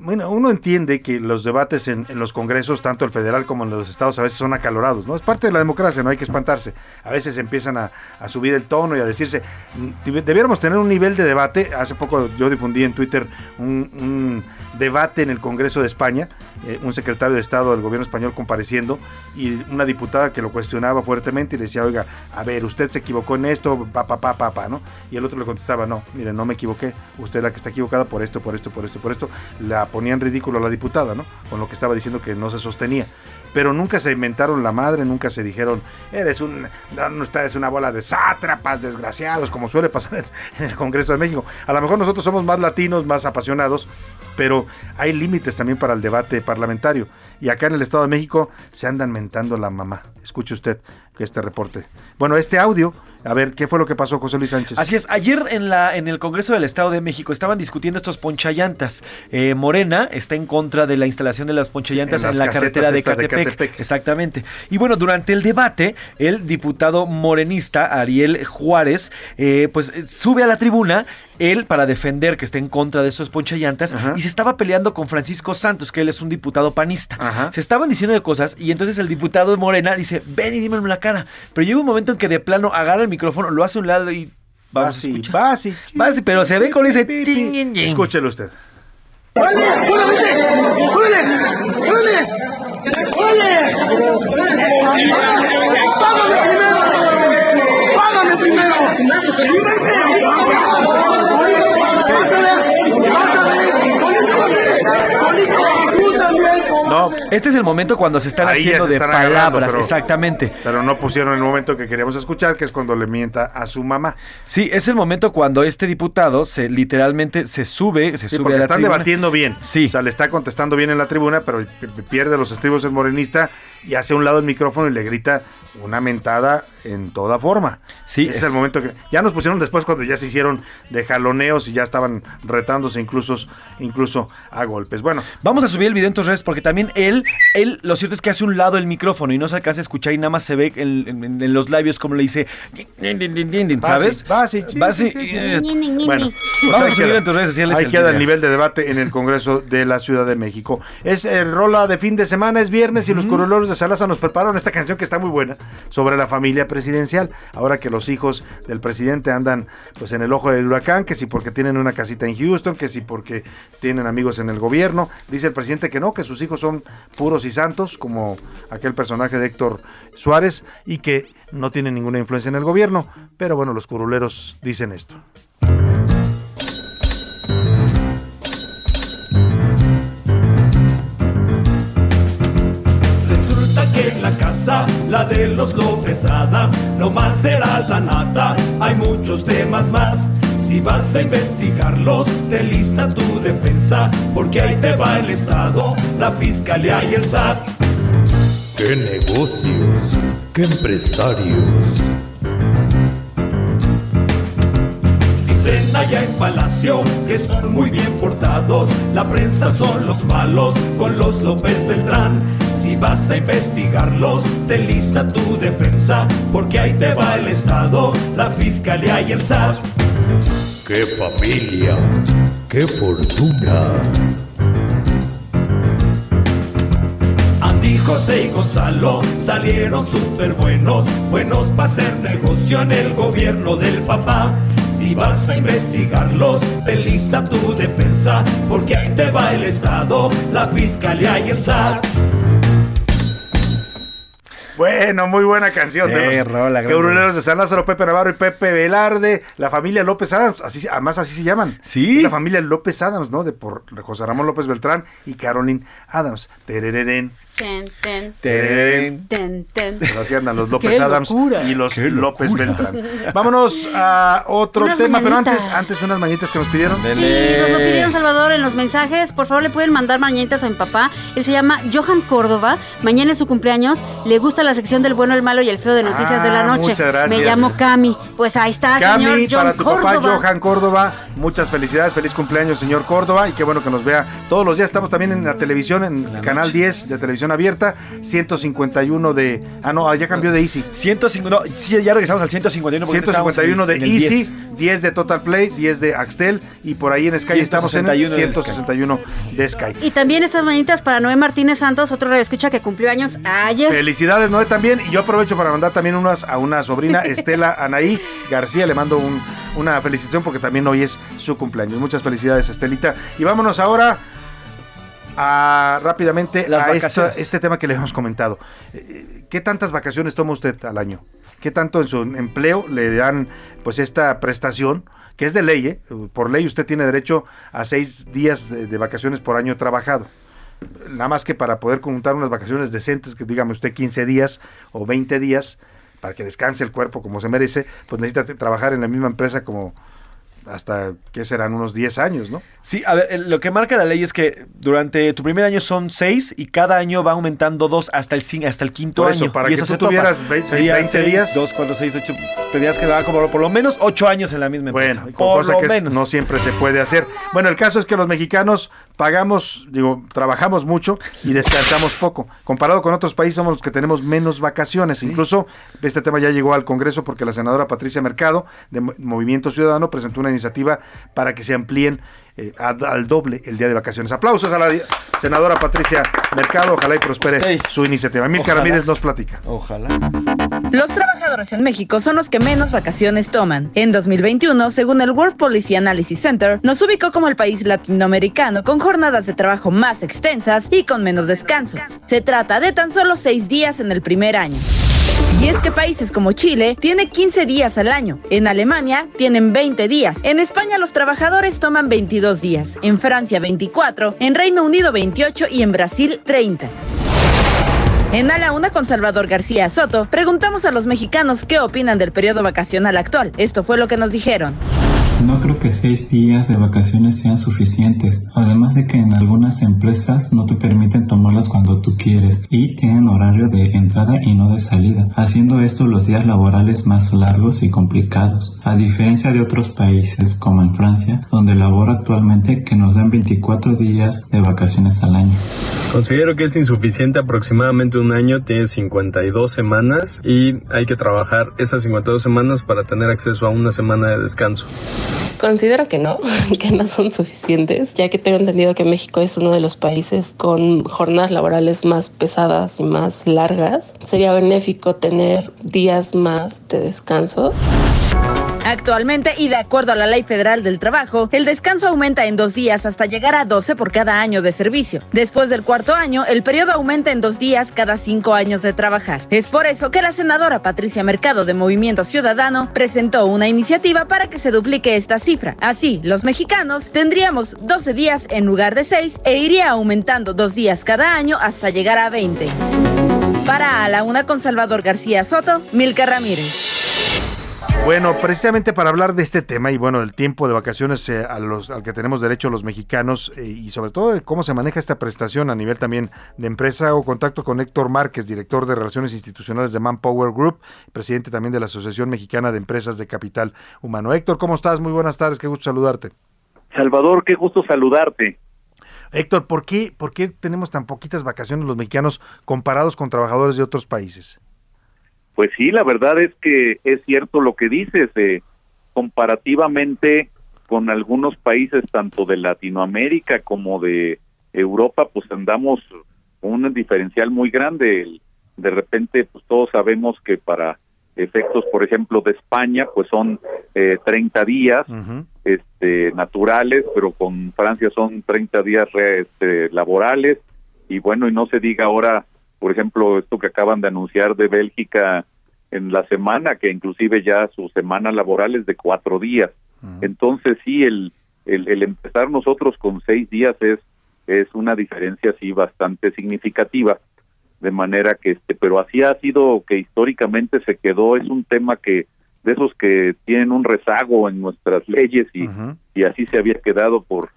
bueno, uno entiende que los debates en, en los congresos, tanto el federal como en los estados, a veces son acalorados, ¿no? Es parte de la democracia, no hay que espantarse. A veces empiezan a, a subir el tono y a decirse, mm, debiéramos tener un nivel de debate. Hace poco yo difundí en Twitter un, debate en el Congreso de España, eh, un secretario de Estado del gobierno español compareciendo y una diputada que lo cuestionaba fuertemente y decía, oiga, a ver, usted se equivocó en esto, pa, pa, pa, ¿no? Y el otro le contestaba, no, mire, no me equivoqué, usted es la que está equivocada por esto, por esto, por esto, por esto. La ponía en ridículo a la diputada, ¿no? Con lo que estaba diciendo que no se sostenía. Pero nunca se inventaron la madre, nunca se dijeron, eres un, no, no, usted es una bola de sátrapas, desgraciados, como suele pasar en, el Congreso de México. A lo mejor nosotros somos más latinos, más apasionados, pero hay límites también para el debate parlamentario. Y acá en el Estado de México se andan mentando la mamá. Escuche usted este reporte. Bueno, este audio, a ver, ¿qué fue lo que pasó, José Luis Sánchez? Así es, ayer en, la, en el Congreso del Estado de México estaban discutiendo estos ponchallantas. Eh, Morena está en contra de la instalación de las ponchallantas En la carretera de estas de Catepec, Catepec. Exactamente. Y bueno, durante el debate, el diputado morenista Ariel Juárez, eh, pues eh, sube a la tribuna, él para defender que está en contra de estos ponchallantas, y se estaba peleando con Francisco Santos, que él es un diputado panista. Se estaban diciendo de cosas, y entonces el diputado Morena dice, ven y dímelo en la cara. Pero llega un momento en que de plano agarra el micrófono, lo hace a un lado y vamos a escuchar. Basi, Basi, pero se ve con ese... tin, tin, tin. Escúchelo usted. ¡Págame primero! No, Este es el momento cuando se están Ahí haciendo se de agarrando, palabras, pero- exactamente. Pero no pusieron el momento que queríamos escuchar, que es cuando le mienta a su mamá. Sí, es el momento cuando este diputado se literalmente se sube, se Sí, sube a la están tribuna. debatiendo bien. Sí. O sea, le está contestando bien en la tribuna, pero pi- pi- pierde los estribos el morenista y hace a un lado el micrófono y le grita una mentada en toda forma. Sí, Ese es, es- el momento que. Ya nos pusieron después cuando ya se hicieron de jaloneos y ya estaban retándose incluso, incluso a golpes. Bueno, Vamos a subir el video en tus redes porque también él, él, lo cierto es que hace un lado el micrófono y no se alcanza a escuchar y nada más se ve en, en- en los labios como le dice, ¿sabes? Basi, Basi, Bueno, vamos a queda. en tus redes sociales. Ahí el queda el nivel de debate en el Congreso de la Ciudad de México. Es eh, rola de fin de semana, es viernes y los curuleros de Salazar nos prepararon esta canción que está muy buena sobre la familia presidencial. Ahora que los hijos del presidente andan pues en el ojo del huracán, que si porque tienen una casita en Houston, que si porque tienen amigos en el gobierno. Dice el presidente que no, que sus hijos son puros y santos, como aquel personaje de Héctor Suárez, y que no tienen ninguna influencia en el gobierno. Pero bueno, los curuleros dicen esto. Resulta que en la casa, la de los López Adams, no más será la nata, hay muchos temas más. Si vas a investigarlos, te lista tu defensa, porque ahí te va el Estado, la Fiscalía y el SAT. ¿Qué negocios? ¿Qué empresarios? Dicen allá en Palacio que son muy bien portados. La prensa son los malos con los López Beltrán. Si vas a investigarlos, te lista tu defensa, porque ahí te va el Estado, la Fiscalía y el SAT. ¡Qué familia! ¡Qué fortuna! Andy José y Gonzalo salieron súper buenos, buenos para hacer negocio en el gobierno del papá. Si vas a investigarlos, te lista tu defensa, porque ahí te va el Estado, la Fiscalía y el SAT. Bueno, muy buena canción. Qué de rola, Quebruleros de San Lázaro, Pepe Navarro y Pepe Velarde, la familia López Adams, así, además así se llaman. Sí. La familia López Adams, ¿no? De por José Ramón López Beltrán y Caroline Adams. Terereren, Ten, ten, ten, ten. Pues así andan los López ¡Qué Adams locura! y los López Beltrán. Vámonos a otro Unas tema, pero antes, antes unas mañanitas que nos pidieron. Sí, nos lo pidieron Salvador en los mensajes. Por favor, le pueden mandar mañanitas a mi papá. Él se llama Johan Córdoba. Mañana es su cumpleaños. Le gusta la sección del bueno, el malo y el feo de noticias Ah, de la noche. muchas gracias. Me llamo Cami. Pues ahí está, Cami, señor John para tu papá. Johan Córdoba, muchas felicidades, feliz cumpleaños, señor Córdoba, y qué bueno que nos vea todos los días. Estamos también en la televisión, en Canal 10 de televisión abierta, 151 de. Ah, no, ya cambió de Easy. 151, sí, ya regresamos al 151. porque 151 de Easy, 10. de Total Play, 10 de Axtel, y por ahí en Sky estamos en el 161 161 de Sky. Y también estas mañanitas para Noé Martínez Santos, otro radio escucha que cumplió años ayer. Felicidades, Noé, también. Y yo aprovecho para mandar también unas a una sobrina, Estela Anaí García. Le mando un- una felicitación porque también hoy es su cumpleaños. Muchas felicidades, Estelita. Y vámonos ahora a rápidamente Las a esta- este tema que le hemos comentado. Eh, ¿Qué tantas vacaciones toma usted al año? ¿Qué tanto en su empleo le dan pues esta prestación? Que es de ley, ¿eh? Por ley usted tiene derecho a seis días de, vacaciones por año trabajado. Nada más que para poder conjuntar unas vacaciones decentes, que dígame usted 15 días o 20 días, para que descanse el cuerpo como se merece, pues necesita trabajar en la misma empresa como hasta, ¿qué serán? Unos 10 años, ¿no? Sí, a ver, lo que marca la ley es que durante tu primer año son seis y cada año va aumentando dos hasta el, hasta el quinto Por eso, año. para y que eso tú se tuvieras ve- Sería 20 seis, días. Dos, cuatro, seis, ocho. Tendrías que dar como por lo menos ocho años en la misma empresa. Bueno, por cosa lo que menos. no siempre se puede hacer. Bueno, el caso es que los mexicanos pagamos, digo, trabajamos mucho y descansamos poco. Comparado con otros países somos los que tenemos menos vacaciones. Incluso este tema ya llegó al Congreso porque la senadora Patricia Mercado de Mo- Movimiento Ciudadano presentó una iniciativa para que se amplíen eh, al doble el día de vacaciones. Aplausos a la senadora Patricia Mercado. Ojalá y prospere su iniciativa. Milka. Ramírez nos platica. Ojalá. Los trabajadores en México son los que menos vacaciones toman. En 2021, según el World Policy Analysis Center, nos ubicó como el país latinoamericano con jornadas de trabajo más extensas y con menos descanso. Se trata de tan solo seis días en el primer año. Y es que países como Chile tiene 15 días al año, en Alemania tienen 20 días, en España los trabajadores toman 22 días, en Francia 24, en Reino Unido 28 y en Brasil 30. En A la Una con Salvador García Soto, preguntamos a los mexicanos qué opinan del periodo vacacional actual. Esto fue lo que nos dijeron. No creo que seis días de vacaciones sean suficientes, además de que en algunas empresas no te permiten tomarlas cuando tú quieres y tienen horario de entrada y no de salida, haciendo esto los días laborales más largos y complicados, a diferencia de otros países como en Francia, donde labora actualmente que nos dan 24 días de vacaciones al año. Considero que es insuficiente aproximadamente un año, tiene 52 semanas y hay que trabajar esas 52 semanas para tener acceso a una semana de descanso. Considero que no, que no son suficientes, ya que tengo entendido que México es uno de los países con jornadas laborales más pesadas y más largas. Sería benéfico tener días más de descanso. Actualmente, y de acuerdo a la Ley Federal del Trabajo, el descanso aumenta en dos días hasta llegar a 12 por cada año de servicio. Después del cuarto año, el periodo aumenta en dos días cada cinco años de trabajar. Es por eso que la senadora Patricia Mercado de Movimiento Ciudadano presentó una iniciativa para que se duplique esta cifra. Así, los mexicanos tendríamos 12 días en lugar de 6 e iría aumentando dos días cada año hasta llegar a 20. Para A la Una con Salvador García Soto, Milka Ramírez. Bueno, precisamente para hablar de este tema y bueno, el tiempo de vacaciones eh, a los, al que tenemos derecho los mexicanos eh, y sobre todo de cómo se maneja esta prestación a nivel también de empresa o contacto con Héctor Márquez, director de Relaciones Institucionales de Manpower Group, presidente también de la Asociación Mexicana de Empresas de Capital Humano. Héctor, ¿cómo estás? Muy buenas tardes, qué gusto saludarte. Salvador, qué gusto saludarte. Héctor, ¿por qué, ¿por qué tenemos tan poquitas vacaciones los mexicanos comparados con trabajadores de otros países? Pues sí, la verdad es que es cierto lo que dices. eh, comparativamente con algunos países, tanto de Latinoamérica como de Europa, pues andamos un diferencial muy grande. De repente, pues todos sabemos que para efectos, por ejemplo, de España, pues son eh, 30 días este, naturales, pero con Francia son 30 días re- este, laborales. Y bueno, y no se diga ahora, por ejemplo, esto que acaban de anunciar de Bélgica en la semana, que inclusive ya su semana laboral es de cuatro días. Entonces sí, el, el, el empezar nosotros con seis días es, es una diferencia sí bastante significativa de manera que este pero así ha sido que históricamente se quedó es un tema que de esos que tienen un rezago en nuestras leyes y, y así se había quedado por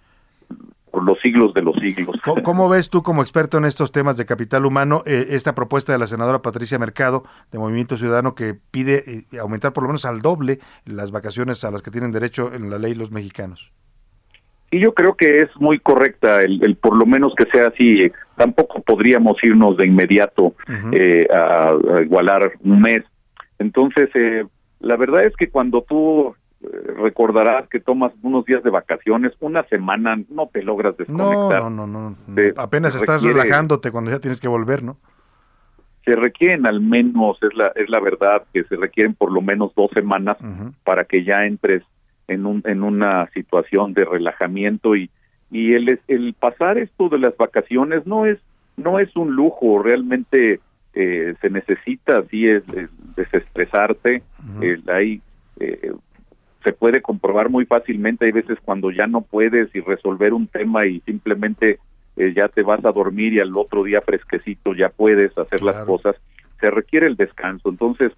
por los siglos de los siglos. ¿Cómo, cómo ves tú como experto en estos temas de capital humano eh, esta propuesta de la senadora Patricia Mercado de Movimiento Ciudadano que pide eh, aumentar por lo menos al doble las vacaciones a las que tienen derecho en la ley los mexicanos? Y yo creo que es muy correcta el, el por lo menos que sea así. Tampoco podríamos irnos de inmediato eh, a, a igualar un mes. Entonces, eh, la verdad es que cuando tú eh, recordarás que tomas unos días de vacaciones, una semana no te logras desconectar. no, no, no. Te- Apenas te estás requiere- relajándote cuando ya tienes que volver, ¿no? Se requieren al menos, es la, es la verdad, que se requieren por lo menos dos semanas para que ya entres en, un, en una situación de relajamiento y, y el, el pasar esto de las vacaciones no es, no es un lujo, realmente eh, se necesita así es, es desestresarse, el- hay, eh, se puede comprobar muy fácilmente, hay veces cuando ya no puedes y resolver un tema y simplemente eh, ya te vas a dormir y al otro día fresquecito ya puedes hacer las cosas, se requiere el descanso. Entonces,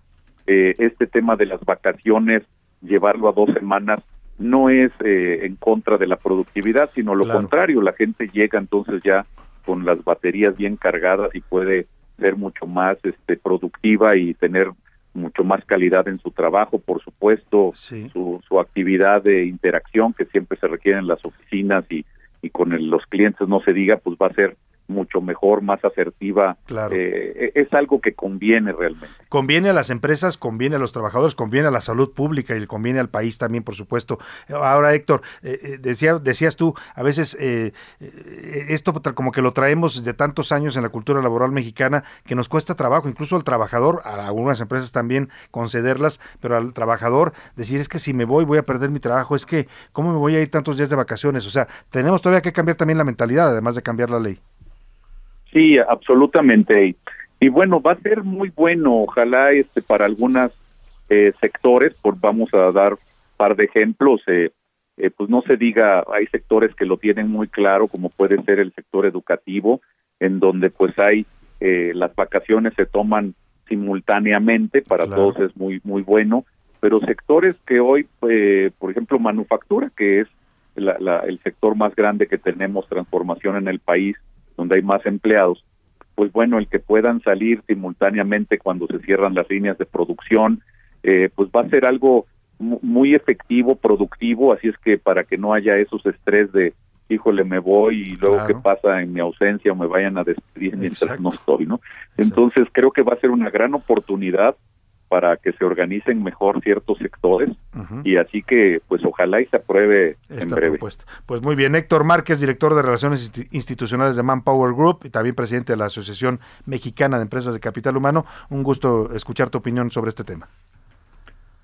eh, este tema de las vacaciones, llevarlo a dos semanas, no es eh, en contra de la productividad, sino lo Claro. contrario, la gente llega entonces ya con las baterías bien cargadas y puede ser mucho más este, productiva y tener mucho más calidad en su trabajo, por supuesto, su, su actividad de interacción que siempre se requiere en las oficinas y, y con el- los clientes, no se diga, pues va a ser mucho mejor, más asertiva. Claro. Eh, es algo que conviene realmente. Conviene a las empresas, conviene a los trabajadores, conviene a la salud pública y conviene al país también, por supuesto. Ahora, Héctor, eh, eh, decía, decías tú, a veces eh, eh, esto como que lo traemos de tantos años en la cultura laboral mexicana que nos cuesta trabajo, incluso al trabajador, a algunas empresas también concederlas, pero al trabajador decir es que si me voy voy a perder mi trabajo, es que cómo me voy a ir tantos días de vacaciones, o sea, tenemos todavía que cambiar también la mentalidad, además de cambiar la ley. Sí, absolutamente. Y, bueno, va a ser muy bueno, ojalá este para algunos sectores, por vamos a dar par de ejemplos, eh, eh, pues no se diga, hay sectores que lo tienen muy claro, como puede ser el sector educativo, en donde pues hay eh, las vacaciones se toman simultáneamente, para Claro. todos es muy muy bueno, pero sectores que hoy, eh, por ejemplo, manufactura, que es la- la- el sector más grande que tenemos, transformación en el país, donde hay más empleados, pues bueno, el que puedan salir simultáneamente cuando se cierran las líneas de producción, eh, pues va a ser algo mu- muy efectivo, productivo, así es que para que no haya esos estrés de, híjole, me voy y luego Claro. qué pasa en mi ausencia o me vayan a despedir mientras no estoy, ¿no? Entonces creo que va a ser una gran oportunidad para que se organicen mejor ciertos sectores y así que pues ojalá y se apruebe en esta breve. propuesta. Pues muy bien, Héctor Márquez, director de Relaciones Insti- Institucionales de Manpower Group y también presidente de la Asociación Mexicana de Empresas de Capital Humano. Un gusto escuchar tu opinión sobre este tema.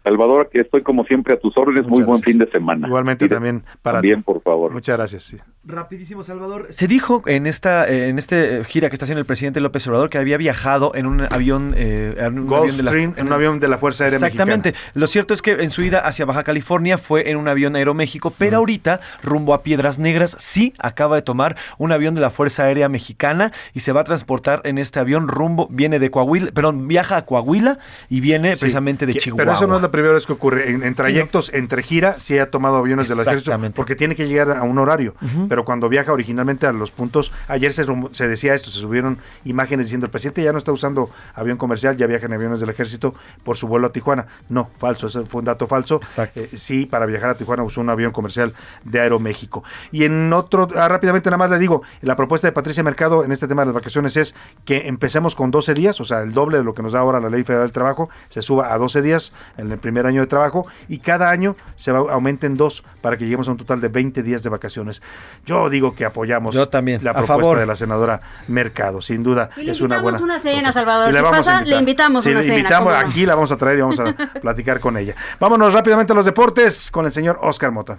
Salvador, aquí estoy como siempre a tus órdenes, muy buen fin de semana. Igualmente de- también para también, ti. por favor. Muchas gracias. sí. Rapidísimo, Salvador. Se dijo en esta en este gira que está haciendo el presidente López Obrador que había viajado en un avión, eh, en un Gulfstream, en un avión de la Fuerza Aérea Exactamente. Lo cierto es que en su ida hacia Baja California fue en un avión Aeroméxico, pero ahorita rumbo a Piedras Negras sí acaba de tomar un avión de la Fuerza Aérea Mexicana y se va a transportar en este avión rumbo viene de Coahuila, perdón, viaja a Coahuila y viene Sí, precisamente de que- Chihuahua. Pero eso no es la primera vez que ocurre. En, en Sí, trayectos entre gira, sí ha tomado aviones del ejército porque tiene que llegar a un horario. Pero cuando viaja originalmente a los puntos, ayer se, decía esto, se subieron imágenes diciendo el presidente ya no está usando avión comercial, ya viaja en aviones del ejército por su vuelo a Tijuana. No, falso, ese fue un dato falso. Eh, sí, para viajar a Tijuana usó un avión comercial de Aeroméxico. Y en otro, ah, rápidamente nada más le digo, la propuesta de Patricia Mercado en este tema de las vacaciones es que empecemos con 12 días, o sea, el doble de lo que nos da ahora la Ley Federal del Trabajo, se suba a 12 días en el primer año de trabajo y cada año se va, aumenten dos para que lleguemos a un total de 20 días de vacaciones. Yo digo que apoyamos Yo también, la a propuesta favor. de la senadora Mercado. Sin duda Y le es una buena. una cena, Salvador. Y Si vamos a pasa, le invitamos Sí, una le cena. invitamos, aquí la vamos a traer y vamos a platicar con ella. Vámonos rápidamente a los deportes con el señor Oscar Mota.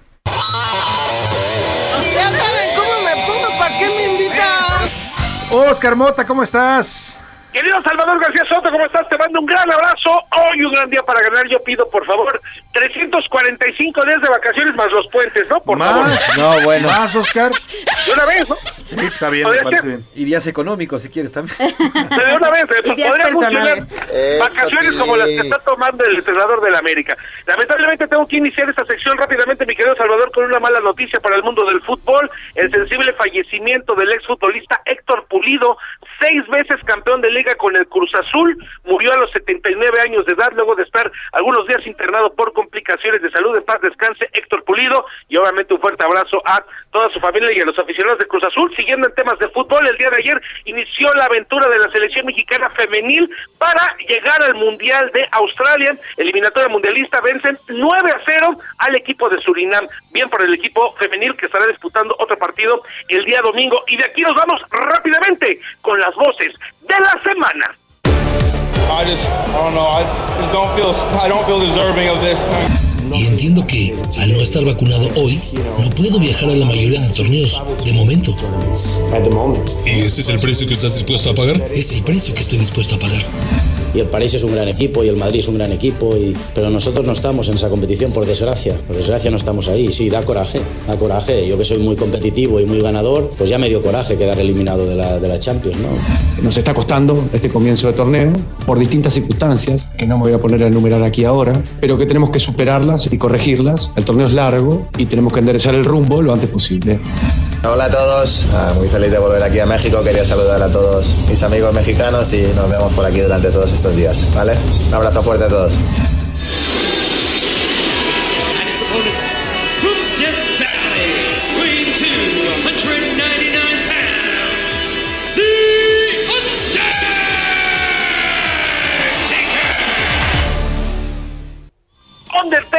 Si ya saben cómo me pongo, ¿para qué me invitan? Oscar Mota, ¿cómo estás? Querido Salvador García Soto, ¿cómo estás? Te mando un gran abrazo. Hoy un gran día para ganar. Yo pido, por favor, 345 días de vacaciones más los puentes, ¿no? Por favor. Más, No, bueno. más, Oscar. De una vez, ¿no? Sí, está bien, me parece bien. Y días económicos, si quieres también. De una vez, días podría funcionar vacaciones como las que está tomando el entrenador del América. Lamentablemente tengo que iniciar esta sección rápidamente, mi querido Salvador, con una mala noticia para el mundo del fútbol. El sensible fallecimiento del exfutbolista Héctor Pulido, seis veces campeón de con el Cruz Azul, murió a los 79 años de edad luego de estar algunos días internado por complicaciones de salud. En paz descanse Héctor Pulido y obviamente un fuerte abrazo a toda su familia y a los aficionados de Cruz Azul. Siguiendo en temas de fútbol, el día de ayer inició la aventura de la selección mexicana femenil para llegar al Mundial de Australia. Eliminatoria mundialista vencen 9 a 0 al equipo de Surinam. Bien por el equipo femenil que estará disputando otro partido el día domingo. Y de aquí nos vamos rápidamente con las voces de la semana. I just, I don't know, I don't feel, I don't feel deserving of this. Y entiendo que, al no estar vacunado hoy, no puedo viajar a la mayoría de torneos, de momento. ¿Y ese es el precio que estás dispuesto a pagar? Es el precio que estoy dispuesto a pagar. Y el París es un gran equipo y el Madrid es un gran equipo, y... pero nosotros no estamos en esa competición, por desgracia. Por desgracia no estamos ahí. Sí, da coraje, da coraje. Yo que soy muy competitivo y muy ganador, pues ya me dio coraje quedar eliminado de la, de la Champions, ¿no? Nos está costando este comienzo de torneo por distintas circunstancias, que no me voy a poner a enumerar aquí ahora, pero que tenemos que superarlas y corregirlas. El torneo es largo y tenemos que enderezar el rumbo lo antes posible. Hola a todos, Ah, muy feliz de volver aquí a México. Quería saludar a todos mis amigos mexicanos y nos vemos por aquí durante todos estos días, ¿vale? Un abrazo fuerte a todos.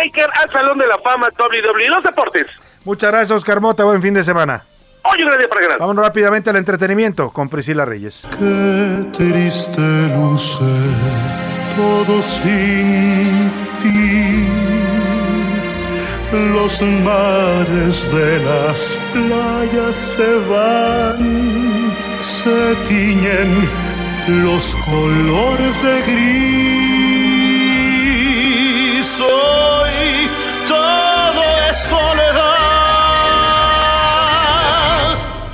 Undertaker al Salón de la Fama WWE. Los deportes. Muchas gracias, Oscar Mota. Buen fin de semana. Hoy un gran día para ganar. Vamos rápidamente al entretenimiento con Priscila Reyes. Qué triste luce todo sin ti. Los mares de las playas se van, se tiñen los colores de gris. Hoy todo es soledad.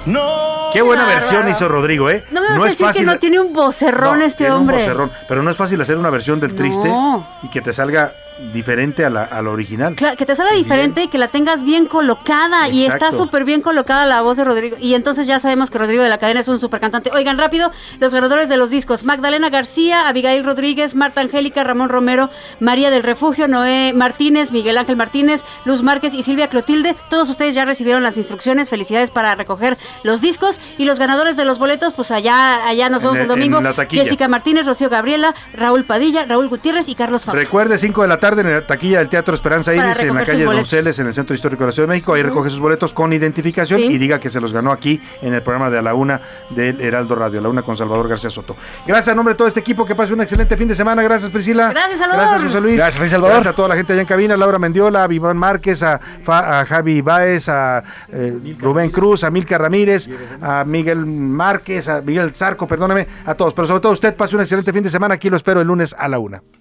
No. Qué buena versión hizo Rodrigo, ¿eh? No me vas a decir que no tiene un vocerrón No, este tiene un vocerrón, pero no es fácil hacer una versión del triste No. y que te salga diferente a la, a la original. Claro, que te salga diferente y que la tengas bien colocada. Y está súper bien colocada la voz de Rodrigo. Y entonces ya sabemos que Rodrigo de la Cadena es un súper cantante. Oigan, rápido, los ganadores de los discos. Magdalena García, Abigail Rodríguez, Marta Angélica, Ramón Romero, María del Refugio, Noé Martínez, Miguel Ángel Martínez, Luz Márquez y Silvia Clotilde. Todos ustedes ya recibieron las instrucciones. Felicidades para recoger los discos. Y los ganadores de los boletos, pues allá, allá nos vemos el, el- domingo. Jessica Martínez, Rocío Gabriela, Raúl Padilla, Raúl Gutiérrez y Carlos Fausto. Recuerde, 5 de la tarde en la taquilla del Teatro Esperanza Para Iris, en la calle. Donceles, en el Centro Histórico de la Ciudad de México. Ahí recoge sus boletos con identificación Sí. y diga que se los ganó aquí en el programa de A la Una del Heraldo Radio, A la Una con Salvador García Soto. Gracias a nombre de todo este equipo, que pase un excelente fin de semana. Gracias, Priscila. Gracias, Salvador. Gracias, José Luis. Gracias, Luis Salvador. Gracias a toda la gente allá en cabina, a Laura Mendiola, a Iván Márquez, a, Fa- a Javi Báez, a eh, Rubén Cruz, a Milka Ramírez, a Miguel Márquez, a Miguel Zarco, perdóname, a todos. Pero sobre todo usted, pase un excelente fin de semana. Aquí lo espero el lunes a la Una.